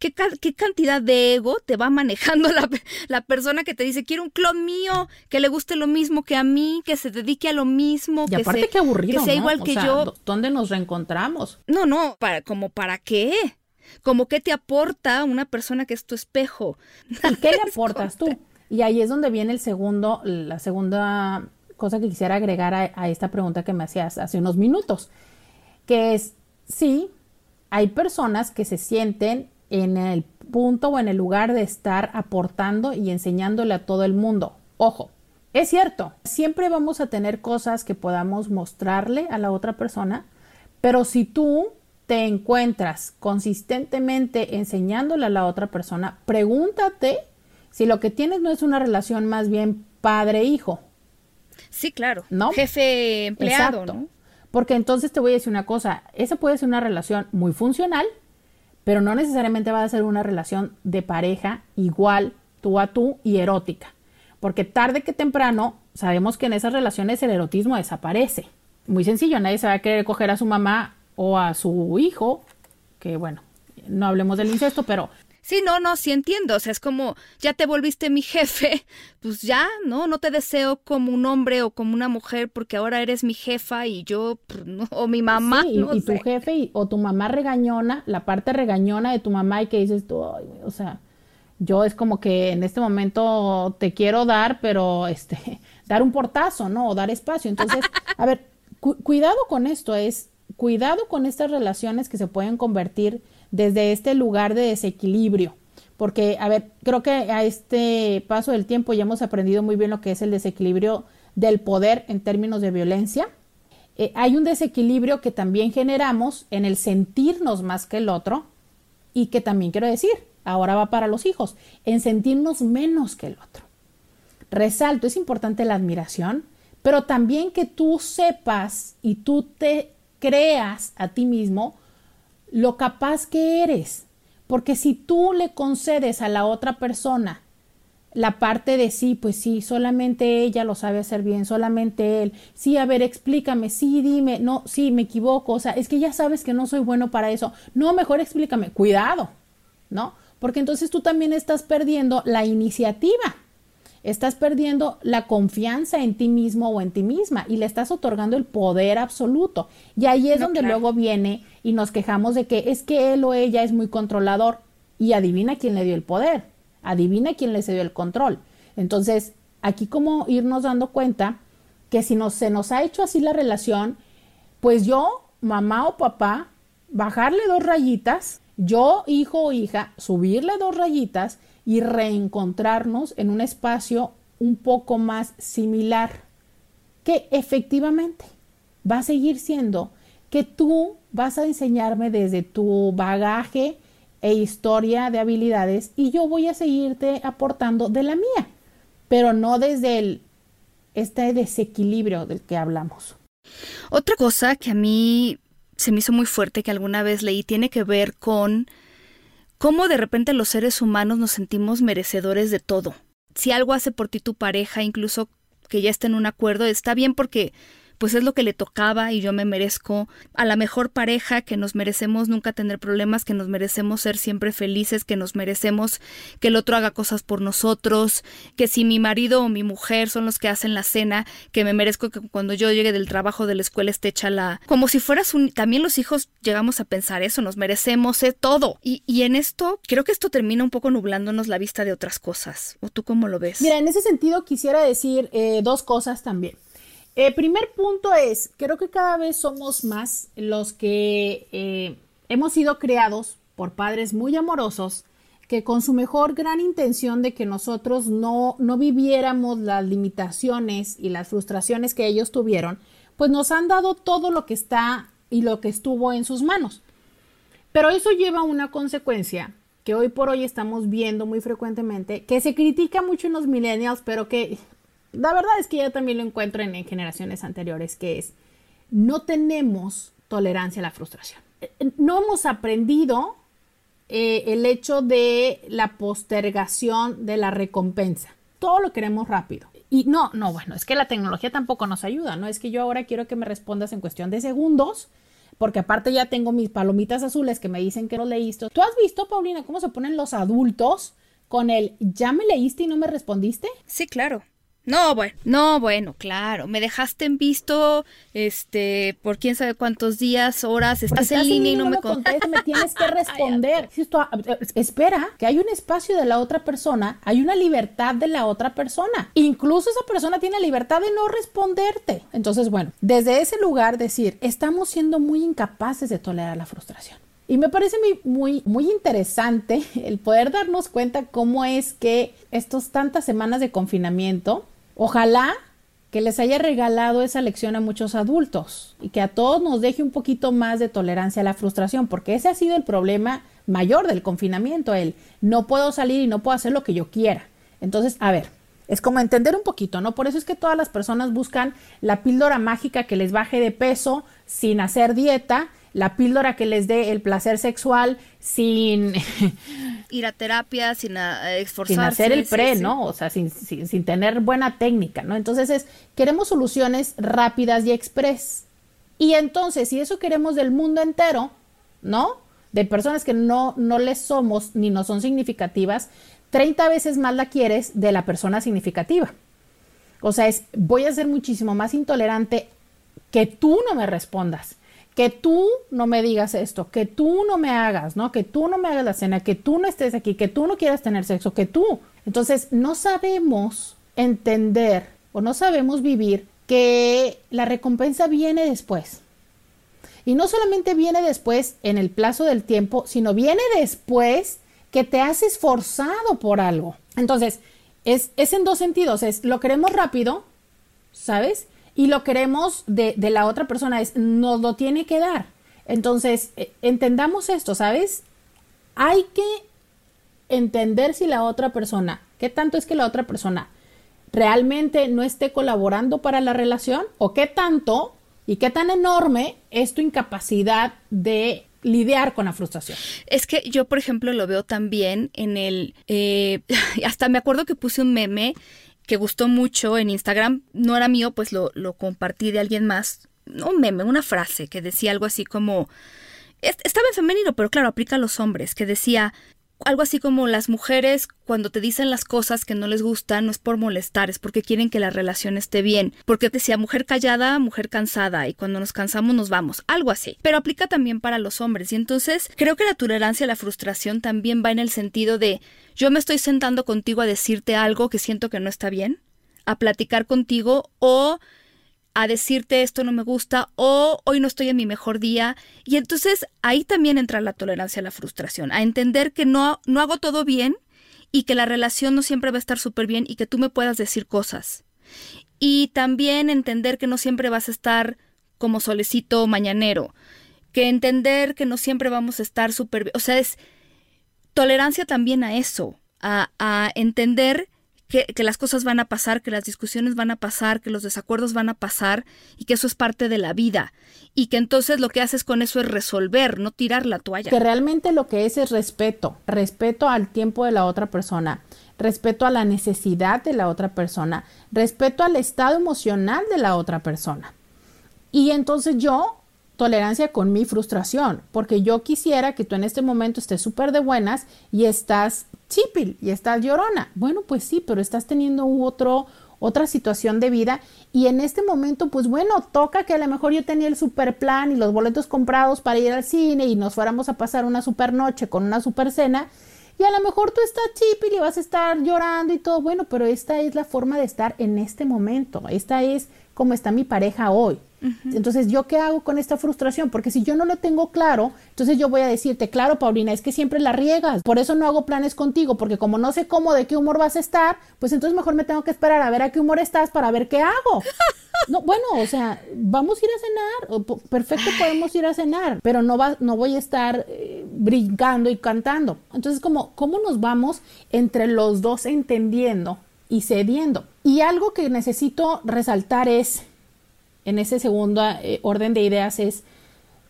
¿Qué, ¿Qué, cantidad de ego te va manejando la, la, persona que te dice, quiero un clon mío, que le guste lo mismo que a mí, que se dedique a lo mismo? Y que aparte qué aburrido, que sea igual que yo. ¿Dónde nos reencontramos? No, no, para, como para qué. Como qué te aporta una persona que es tu espejo. ¿Y qué le aportas tú? Y ahí es donde viene el segundo, la segunda cosa que quisiera agregar a esta pregunta que me hacías hace unos minutos, que es sí, hay personas que se sienten en el punto o en el lugar de estar aportando y enseñándole a todo el mundo. Ojo, es cierto, siempre vamos a tener cosas que podamos mostrarle a la otra persona, pero si tú te encuentras consistentemente enseñándole a la otra persona, pregúntate si lo que tienes no es una relación más bien padre-hijo. Sí, claro. ¿No? Jefe empleado, ¿no? Porque entonces te voy a decir una cosa, esa puede ser una relación muy funcional, pero no necesariamente va a ser una relación de pareja igual tú a tú y erótica. Porque tarde que temprano sabemos que en esas relaciones el erotismo desaparece. Muy sencillo, nadie se va a querer coger a su mamá o a su hijo, que bueno, no hablemos del incesto, pero Sí, no, no, sí entiendo. O sea, es como, ya te volviste mi jefe, pues ya, ¿no? No te deseo como un hombre o como una mujer porque ahora eres mi jefa y yo, no, o mi mamá. Sí, y, tu jefe o tu mamá regañona, la parte regañona de tu mamá y que dices tú, o sea, yo es como que en este momento te quiero dar, pero este, dar un portazo, ¿no? O dar espacio. Entonces, a ver, cuidado con esto, es cuidado con estas relaciones que se pueden convertir desde este lugar de desequilibrio. Porque, a ver, creo que a este paso del tiempo ya hemos aprendido muy bien lo que es el desequilibrio del poder en términos de violencia. Eh, hay un desequilibrio que también generamos en el sentirnos más que el otro y que también quiero decir, ahora va para los hijos, en sentirnos menos que el otro. Resalto, es importante la admiración, pero también que tú sepas y tú te creas a ti mismo lo capaz que eres. Porque si tú le concedes a la otra persona la parte de sí, pues sí, solamente ella lo sabe hacer bien, solamente él. Sí, a ver, explícame, sí, dime, no, sí, me equivoco, o sea, es que ya sabes que no soy bueno para eso. No, mejor explícame, cuidado, ¿no? Porque entonces tú también estás perdiendo la iniciativa estás perdiendo la confianza en ti mismo o en ti misma y le estás otorgando el poder absoluto. Y ahí es donde luego viene y nos quejamos de que es que él o ella es muy controlador y adivina quién le dio el poder, adivina quién le dio el control. Entonces, aquí como irnos dando cuenta que si nos, se nos ha hecho así la relación, pues yo, mamá o papá, bajarle dos rayitas, yo, hijo o hija, subirle dos rayitas y reencontrarnos en un espacio un poco más similar, que efectivamente va a seguir siendo que tú vas a enseñarme desde tu bagaje e historia de habilidades y yo voy a seguirte aportando de la mía, pero no desde el, este desequilibrio del que hablamos. Otra cosa que a mí se me hizo muy fuerte que alguna vez leí tiene que ver con cómo de repente los seres humanos nos sentimos merecedores de todo. Si algo hace por ti tu pareja, incluso que ya esté en un acuerdo, está bien porque pues es lo que le tocaba y yo me merezco a la mejor pareja, que nos merecemos nunca tener problemas, que nos merecemos ser siempre felices, que nos merecemos que el otro haga cosas por nosotros, que si mi marido o mi mujer son los que hacen la cena, que me merezco que cuando yo llegue del trabajo de la escuela esté hecha la... como si fueras un... también los hijos llegamos a pensar eso, nos merecemos eh, todo. Y, y en esto, creo que esto termina un poco nublándonos la vista de otras cosas. ¿O tú cómo lo ves? Mira, en ese sentido quisiera decir eh, dos cosas también. El primer punto es, creo que cada vez somos más los que eh, hemos sido creados por padres muy amorosos que con su mejor gran intención de que nosotros no, no viviéramos las limitaciones y las frustraciones que ellos tuvieron, pues nos han dado todo lo que está y lo que estuvo en sus manos. Pero eso lleva a una consecuencia que hoy por hoy estamos viendo muy frecuentemente, que se critica mucho en los millennials, pero que la verdad es que yo también lo encuentro en, generaciones anteriores, que es no tenemos tolerancia a la frustración. Eh, no hemos aprendido eh, el hecho de la postergación de la recompensa. Todo lo queremos rápido. Y no, no, bueno, es que la tecnología tampoco nos ayuda, ¿no? Es que yo ahora quiero que me respondas en cuestión de segundos, porque aparte ya tengo mis palomitas azules que me dicen que lo leíste. ¿Tú has visto, Paulina, cómo se ponen los adultos con el ya me leíste y no me respondiste? Sí, claro. No, bueno, no, bueno, claro. Me dejaste en visto, este, por quién sabe cuántos días, horas, estás, en línea y no, me contestas. Me tienes que responder. espera, que hay un espacio de la otra persona, hay una libertad de la otra persona. Incluso esa persona tiene libertad de no responderte. Entonces, bueno, desde ese lugar decir, estamos siendo muy incapaces de tolerar la frustración. Y me parece muy, muy, muy interesante el poder darnos cuenta cómo es que estos tantas semanas de confinamiento Ojalá que les haya regalado esa lección a muchos adultos y que a todos nos deje un poquito más de tolerancia a la frustración, porque ese ha sido el problema mayor del confinamiento, el no puedo salir y no puedo hacer lo que yo quiera. Entonces, a ver, es como entender un poquito, ¿no? Por eso es que todas las personas buscan la píldora mágica que les baje de peso sin hacer dieta, la píldora que les dé el placer sexual sin ir a terapia, sin esforzarse. Sin hacer el pre, ¿no? O sea, sin, sin, tener buena técnica, ¿no? Entonces es, queremos soluciones rápidas y express. Y entonces, si eso queremos del mundo entero, ¿no? De personas que no, no les somos ni no son significativas, 30 veces más la quieres de la persona significativa. O sea, es, voy a ser muchísimo más intolerante que tú no me respondas que tú no me digas esto, que tú no me hagas, ¿no? Que tú no me hagas la cena, que tú no estés aquí, que tú no quieras tener sexo, que tú. Entonces, no sabemos entender o no sabemos vivir que la recompensa viene después. Y no solamente viene después en el plazo del tiempo, sino viene después que te has esforzado por algo. Entonces, es, es en dos sentidos. Es lo queremos rápido, ¿sabes? Y lo queremos de, de la otra persona, es nos lo tiene que dar. Entonces, eh, entendamos esto, ¿sabes? Hay que entender si la otra persona, qué tanto es que la otra persona realmente no esté colaborando para la relación o qué tanto y qué tan enorme es tu incapacidad de lidiar con la frustración. Es que yo, por ejemplo, lo veo también en el... Eh, hasta me acuerdo que puse un meme que gustó mucho en Instagram, no era mío, pues lo, lo compartí de alguien más, un meme, una frase que decía algo así como, estaba en femenino, pero claro, aplica a los hombres, que decía, algo así como las mujeres cuando te dicen las cosas que no les gustan no es por molestar, es porque quieren que la relación esté bien. Porque decía mujer callada, mujer cansada y cuando nos cansamos nos vamos, algo así. Pero aplica también para los hombres y entonces creo que la tolerancia a la frustración también va en el sentido de yo me estoy sentando contigo a decirte algo que siento que no está bien, a platicar contigo o a decirte esto no me gusta o hoy no estoy en mi mejor día. Y entonces ahí también entra la tolerancia a la frustración, a entender que no, no hago todo bien y que la relación no siempre va a estar súper bien y que tú me puedas decir cosas. Y también entender que no siempre vas a estar como solecito mañanero, que entender que no siempre vamos a estar súper bien. O sea, es tolerancia también a eso, a, a entender que, las cosas van a pasar, que las discusiones van a pasar, que los desacuerdos van a pasar y que eso es parte de la vida y que entonces lo que haces con eso es resolver, no tirar la toalla. Que realmente lo que es es respeto, respeto al tiempo de la otra persona, respeto a la necesidad de la otra persona, respeto al estado emocional de la otra persona. Y entonces yo, tolerancia con mi frustración, porque yo quisiera que tú en este momento estés súper de buenas y estás chipil y estás llorona. Bueno, pues sí, pero estás teniendo otro, otra situación de vida y en este momento, pues bueno, toca que a lo mejor yo tenía el super plan y los boletos comprados para ir al cine y nos fuéramos a pasar una super noche con una super cena y a lo mejor tú estás chipil y vas a estar llorando y todo, bueno, pero esta es la forma de estar en este momento, esta es como está mi pareja hoy. Entonces, ¿yo qué hago con esta frustración? Porque si yo no lo tengo claro, entonces yo voy a decirte, claro, Paulina, es que siempre la riegas. Por eso no hago planes contigo, porque como no sé cómo, de qué humor vas a estar, pues entonces mejor me tengo que esperar a ver a qué humor estás para ver qué hago. No, bueno, o sea, vamos a ir a cenar, perfecto podemos ir a cenar, pero no va, no voy a estar eh, brincando y cantando. Entonces, como, ¿cómo nos vamos entre los dos entendiendo y cediendo? Y algo que necesito resaltar es en ese segundo eh, orden de ideas es,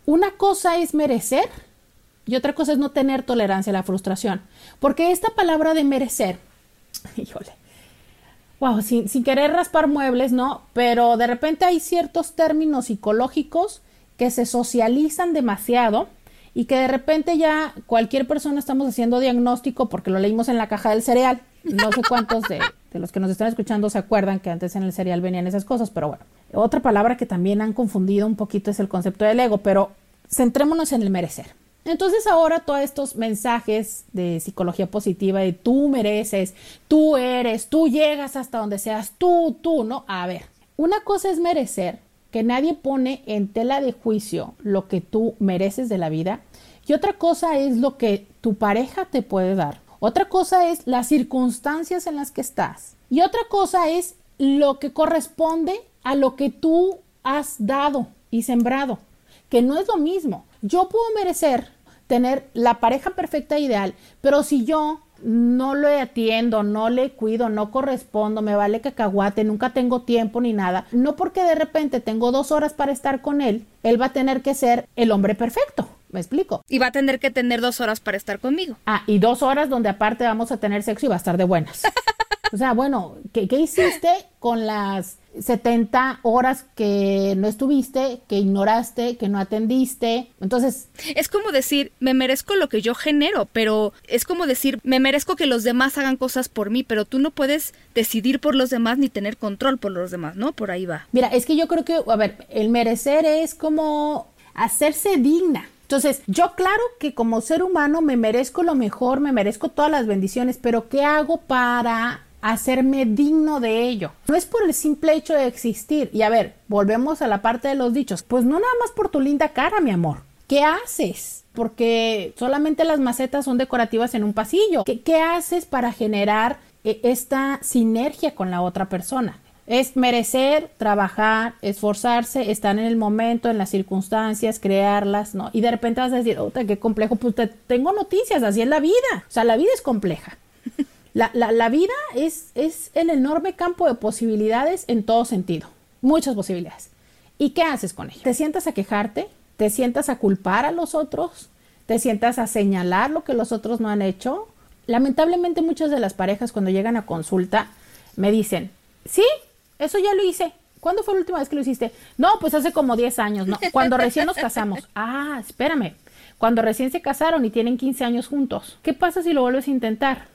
una cosa es merecer y otra cosa es no tener tolerancia a la frustración. Porque esta palabra de merecer, híjole, wow, sin, sin querer raspar muebles, ¿no? Pero de repente hay ciertos términos psicológicos que se socializan demasiado y que de repente ya cualquier persona estamos haciendo diagnóstico porque lo leímos en la caja del cereal. No sé cuántos de, de los que nos están escuchando se acuerdan que antes en el cereal venían esas cosas, pero bueno. Otra palabra que también han confundido un poquito es el concepto del ego, pero centrémonos en el merecer. Entonces ahora todos estos mensajes de psicología positiva de tú mereces, tú eres, tú llegas hasta donde seas, tú, tú, ¿no? A ver, una cosa es merecer, que nadie pone en tela de juicio lo que tú mereces de la vida, y otra cosa es lo que tu pareja te puede dar. Otra cosa es las circunstancias en las que estás. Y otra cosa es lo que corresponde a lo que tú has dado y sembrado, que no es lo mismo. Yo puedo merecer tener la pareja perfecta ideal, pero si yo no lo atiendo, no le cuido, no correspondo, me vale cacahuate, nunca tengo tiempo ni nada, no porque de repente tengo dos horas para estar con él, él va a tener que ser el hombre perfecto. ¿Me explico? Y va a tener que tener dos horas para estar conmigo. Ah, y dos horas donde aparte vamos a tener sexo y va a estar de buenas. o sea, bueno, ¿qué, qué hiciste con las 70 horas que no estuviste, que ignoraste, que no atendiste. Entonces... Es como decir, me merezco lo que yo genero, pero es como decir, me merezco que los demás hagan cosas por mí, pero tú no puedes decidir por los demás ni tener control por los demás, ¿no? Por ahí va. Mira, es que yo creo que, a ver, el merecer es como hacerse digna. Entonces, yo claro que como ser humano me merezco lo mejor, me merezco todas las bendiciones, pero ¿qué hago para hacerme digno de ello. No es por el simple hecho de existir. Y a ver, volvemos a la parte de los dichos. Pues no nada más por tu linda cara, mi amor. ¿Qué haces? Porque solamente las macetas son decorativas en un pasillo. ¿Qué, haces para generar eh, esta sinergia con la otra persona? Es merecer, trabajar, esforzarse, estar en el momento, en las circunstancias, crearlas, ¿no? Y de repente vas a decir, oh, qué complejo, pues te, tengo noticias, así es la vida. O sea, la vida es compleja. La, la, vida es, es el enorme campo de posibilidades en todo sentido. Muchas posibilidades. ¿Y qué haces con ello? ¿Te sientas a quejarte? ¿Te sientas a culpar a los otros? ¿Te sientas a señalar lo que los otros no han hecho? Lamentablemente muchas de las parejas cuando llegan a consulta me dicen, sí, eso ya lo hice. ¿Cuándo fue la última vez que lo hiciste? No, pues hace como 10 años, ¿no? Cuando recién nos casamos. Ah, espérame. Cuando recién se casaron y tienen 15 años juntos. ¿Qué pasa si lo vuelves a intentar?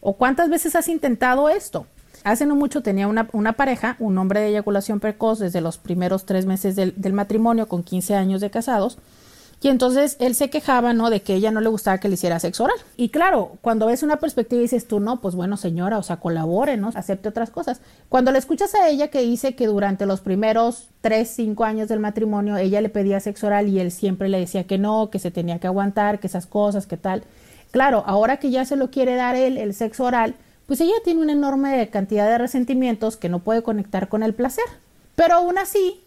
¿O cuántas veces has intentado esto? Hace no mucho tenía una, una pareja, un hombre de eyaculación precoz desde los primeros tres meses del, del, matrimonio con 15 años de casados. Y entonces él se quejaba, ¿no? De que ella no le gustaba que le hiciera sexo oral. Y claro, cuando ves una perspectiva y dices tú, no, pues bueno, señora, o sea, colabore, ¿no? Acepte otras cosas. Cuando le escuchas a ella que dice que durante los primeros tres, cinco años del matrimonio ella le pedía sexo oral y él siempre le decía que no, que se tenía que aguantar, que esas cosas, que tal. Claro, ahora que ya se lo quiere dar él, el sexo oral, pues ella tiene una enorme cantidad de resentimientos que no puede conectar con el placer. Pero aún así,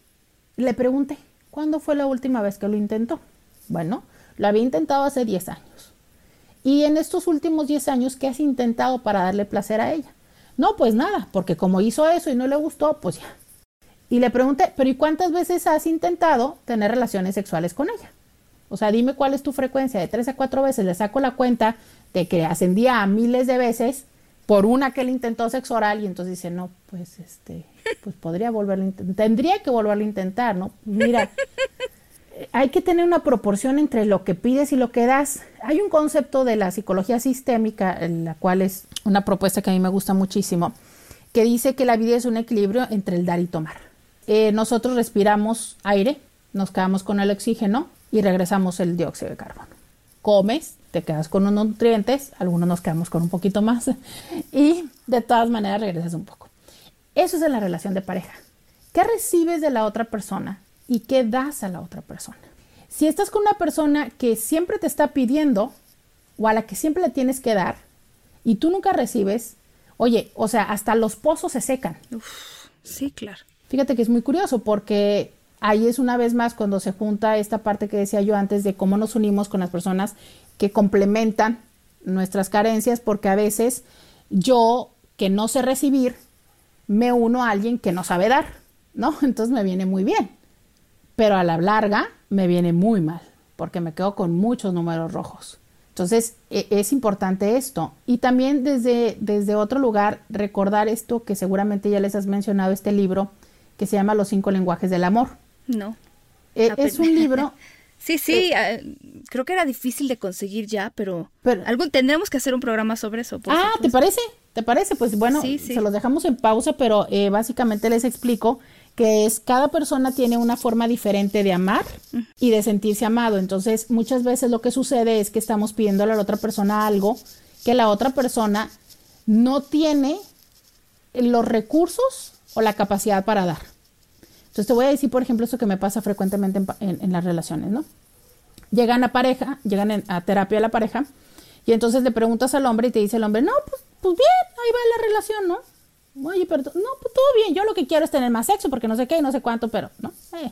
le pregunté, ¿cuándo fue la última vez que lo intentó? Bueno, lo había intentado hace 10 años. Y en estos últimos 10 años, ¿qué has intentado para darle placer a ella? No, pues nada, porque como hizo eso y no le gustó, pues ya. Y le pregunté, pero ¿y cuántas veces has intentado tener relaciones sexuales con ella? O sea, dime cuál es tu frecuencia de tres a cuatro veces, le saco la cuenta de que ascendía a miles de veces, por una que él intentó sexo oral y entonces dice, no, pues este, pues podría volverlo intentar, tendría que volverlo a intentar, ¿no? Mira, hay que tener una proporción entre lo que pides y lo que das. Hay un concepto de la psicología sistémica, en la cual es una propuesta que a mí me gusta muchísimo, que dice que la vida es un equilibrio entre el dar y tomar. Eh, nosotros respiramos aire, nos quedamos con el oxígeno y regresamos el dióxido de carbono. Comes, te quedas con unos nutrientes, algunos nos quedamos con un poquito más y de todas maneras regresas un poco. Eso es de la relación de pareja. ¿Qué recibes de la otra persona y qué das a la otra persona? Si estás con una persona que siempre te está pidiendo o a la que siempre le tienes que dar y tú nunca recibes, oye, o sea, hasta los pozos se secan. sí, claro. Fíjate que es muy curioso porque ahí es una vez más cuando se junta esta parte que decía yo antes de cómo nos unimos con las personas que complementan nuestras carencias, porque a veces yo que no sé recibir, me uno a alguien que no sabe dar, ¿no? Entonces me viene muy bien, pero a la larga me viene muy mal, porque me quedo con muchos números rojos. Entonces e, es importante esto. Y también desde, desde otro lugar recordar esto que seguramente ya les has mencionado, este libro que se llama Los cinco lenguajes del amor. No. Eh, es un libro. sí, sí, ah, creo que era difícil de conseguir ya, pero, algún tendremos que hacer un programa sobre eso. ah, ¿te parece? ¿Te parece? Pues bueno, se los dejamos en pausa, pero eh, básicamente les explico que es cada persona tiene una forma diferente de amar y de sentirse amado. Entonces, muchas veces lo que sucede es que estamos pidiéndole a la otra persona algo que la otra persona no tiene los recursos o la capacidad para dar. Entonces te voy a decir, por ejemplo, eso que me pasa frecuentemente en, las relaciones, ¿no? Llegan a pareja, llegan a terapia a la pareja, y entonces le preguntas al hombre y te dice el hombre, no, pues, pues bien, ahí va la relación, ¿no? Oye, pero no, pues todo bien, yo lo que quiero es tener más sexo porque no sé qué y no sé cuánto, pero, ¿no? Eh.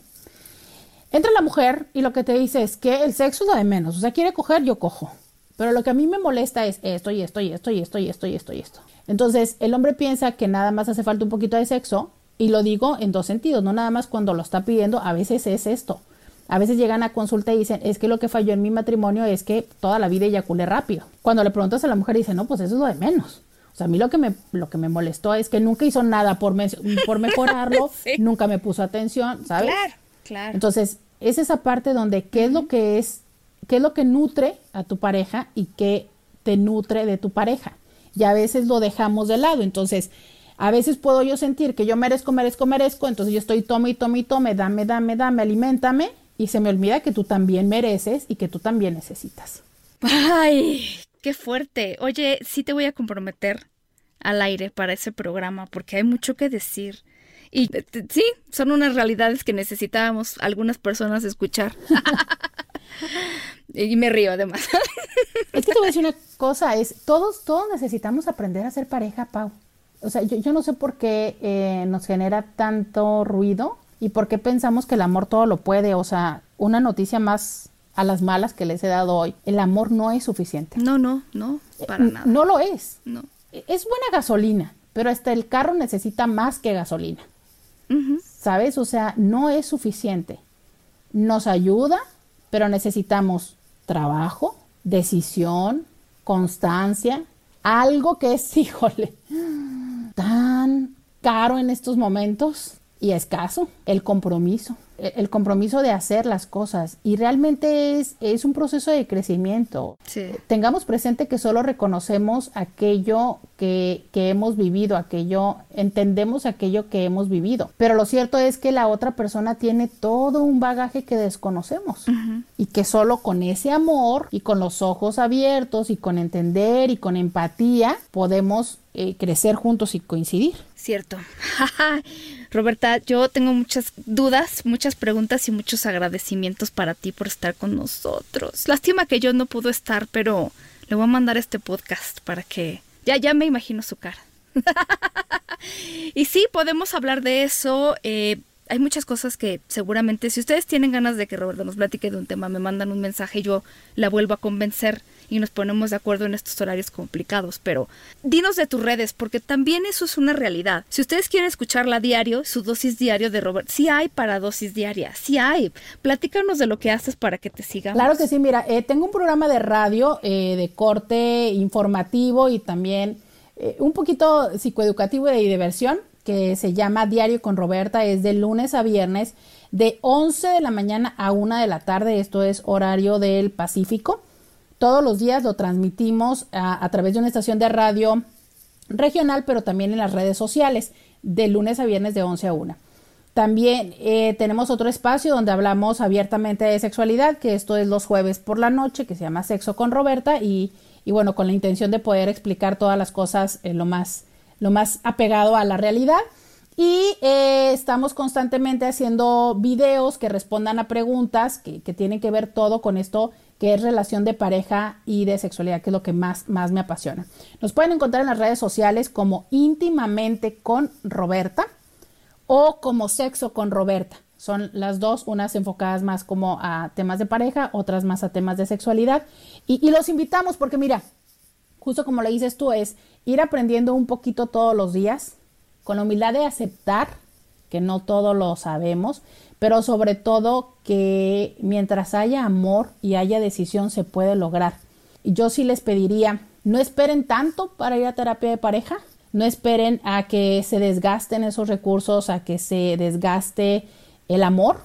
Entra la mujer y lo que te dice es que el sexo es lo de menos, o sea, quiere coger, yo cojo. Pero lo que a mí me molesta es esto y esto y esto y esto y esto y esto y esto. Entonces, el hombre piensa que nada más hace falta un poquito de sexo y lo digo en dos sentidos, no nada más cuando lo está pidiendo, a veces es esto. A veces llegan a consulta y dicen, es que lo que falló en mi matrimonio es que toda la vida eyaculé rápido. Cuando le preguntas a la mujer dice, no, pues eso es lo de menos. O sea, a mí lo que me, lo que me molestó es que nunca hizo nada por, por mejorarlo, nunca me puso atención, ¿sabes? Claro, claro. Entonces, es esa parte donde qué es lo que es, qué es lo que nutre a tu pareja y qué te nutre de tu pareja. Y a veces lo dejamos de lado. Entonces, a veces puedo yo sentir que yo merezco, merezco, merezco, entonces yo estoy tome y tome y tome, dame, dame, dame, alimentame, y se me olvida que tú también mereces y que tú también necesitas. Ay, qué fuerte. Oye, sí te voy a comprometer al aire para ese programa porque hay mucho que decir. Y sí, son unas realidades que necesitábamos algunas personas escuchar. y me río además. es que te voy a decir una cosa, es todos, todos necesitamos aprender a ser pareja, Pau o sea, yo, no sé por qué eh, nos genera tanto ruido y por qué pensamos que el amor todo lo puede. O sea, una noticia más a las malas que les he dado hoy, el amor no es suficiente. No, no, no, para nada. No lo es. No. Es buena gasolina, pero hasta el carro necesita más que gasolina. ¿Sabes? O sea, no es suficiente. Nos ayuda, pero necesitamos trabajo, decisión, constancia, algo que es, híjole, tan caro en estos momentos y escaso, el compromiso, e, el compromiso de hacer las cosas y realmente es, es un proceso de crecimiento. Tengamos presente que solo reconocemos aquello que, que, hemos vivido, aquello, entendemos aquello que hemos vivido, pero lo cierto es que la otra persona tiene todo un bagaje que desconocemos y que solo con ese amor y con los ojos abiertos y con entender y con empatía podemos eh, crecer juntos y coincidir. Cierto. Roberta, yo tengo muchas dudas, muchas preguntas y muchos agradecimientos para ti por estar con nosotros. Lástima que yo no pudo estar, pero le voy a mandar este podcast para que ya ya me imagino su cara. y sí, podemos hablar de eso. Eh, hay muchas cosas que seguramente si ustedes tienen ganas de que Roberta nos platique de un tema, me mandan un mensaje y yo la vuelvo a convencer y nos ponemos de acuerdo en estos horarios complicados, pero dinos de tus redes, porque también eso es una realidad. Si ustedes quieren escucharla diario, su dosis diario de Robert, sí hay para dosis diaria, sí hay. Platícanos de lo que haces para que te sigan. Claro que sí, mira, eh, tengo un programa de radio eh, de corte informativo y también eh, un poquito psicoeducativo y de diversión que se llama Diario con Roberta. Es de lunes a viernes de 11 de la mañana a 1 de la tarde. Esto es horario del Pacífico. Todos los días lo transmitimos a, través de una estación de radio regional, pero también en las redes sociales, de lunes a viernes de 11 a 1. También eh, tenemos otro espacio donde hablamos abiertamente de sexualidad, que esto es los jueves por la noche, que se llama Sexo con Roberta, y, y bueno, con la intención de poder explicar todas las cosas lo, más, lo más apegado a la realidad. Y eh, estamos constantemente haciendo videos que respondan a preguntas que, que, tienen que ver todo con esto que es relación de pareja y de sexualidad, que es lo que más, más me apasiona. Nos pueden encontrar en las redes sociales como íntimamente con Roberta o como sexo con Roberta. Son las dos, unas enfocadas más como a temas de pareja, otras más a temas de sexualidad. Y, y los invitamos porque mira, justo como le dices tú, es ir aprendiendo un poquito todos los días, con la humildad de aceptar que no todo lo sabemos, pero sobre todo que mientras haya amor y haya decisión se puede lograr. Y yo sí les pediría, no esperen tanto para ir a terapia de pareja, no esperen a que se desgasten esos recursos, a que se desgaste el amor.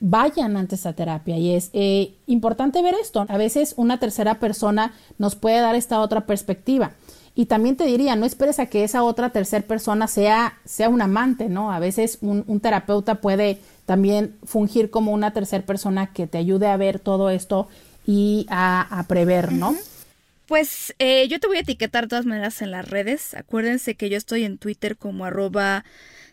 Vayan antes a terapia y es eh, importante ver esto. A veces una tercera persona nos puede dar esta otra perspectiva. Y también te diría, no esperes a que esa otra tercera persona sea, sea un amante, ¿no? A veces un, un terapeuta puede también fungir como una tercera persona que te ayude a ver todo esto y a, a prever, ¿no? Uh -huh. Pues eh, yo te voy a etiquetar de todas maneras en las redes. Acuérdense que yo estoy en Twitter como arroba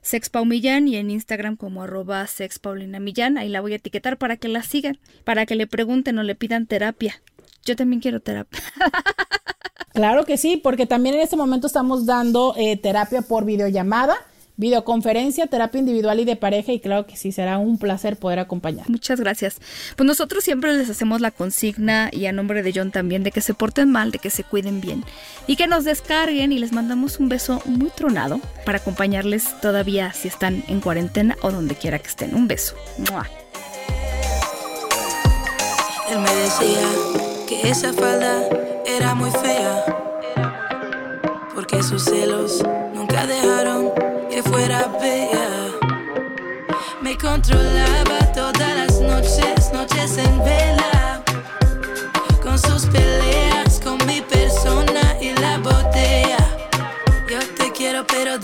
sexpaumillán y en Instagram como arroba sexpaulinamillán. Ahí la voy a etiquetar para que la sigan, para que le pregunten o le pidan terapia. Yo también quiero terapia. claro que sí, porque también en este momento estamos dando eh, terapia por videollamada videoconferencia, terapia individual y de pareja y claro que sí será un placer poder acompañar. Muchas gracias. Pues nosotros siempre les hacemos la consigna y a nombre de John también de que se porten mal, de que se cuiden bien y que nos descarguen y les mandamos un beso muy tronado para acompañarles todavía si están en cuarentena o donde quiera que estén. Un beso. ¡Mua! Él me decía que esa falda era muy fea porque sus celos nunca dejaron que fuera bella. Me controlaba todas las noches, noches en vela. Con sus peleas, con mi persona y la botella. Yo te quiero, pero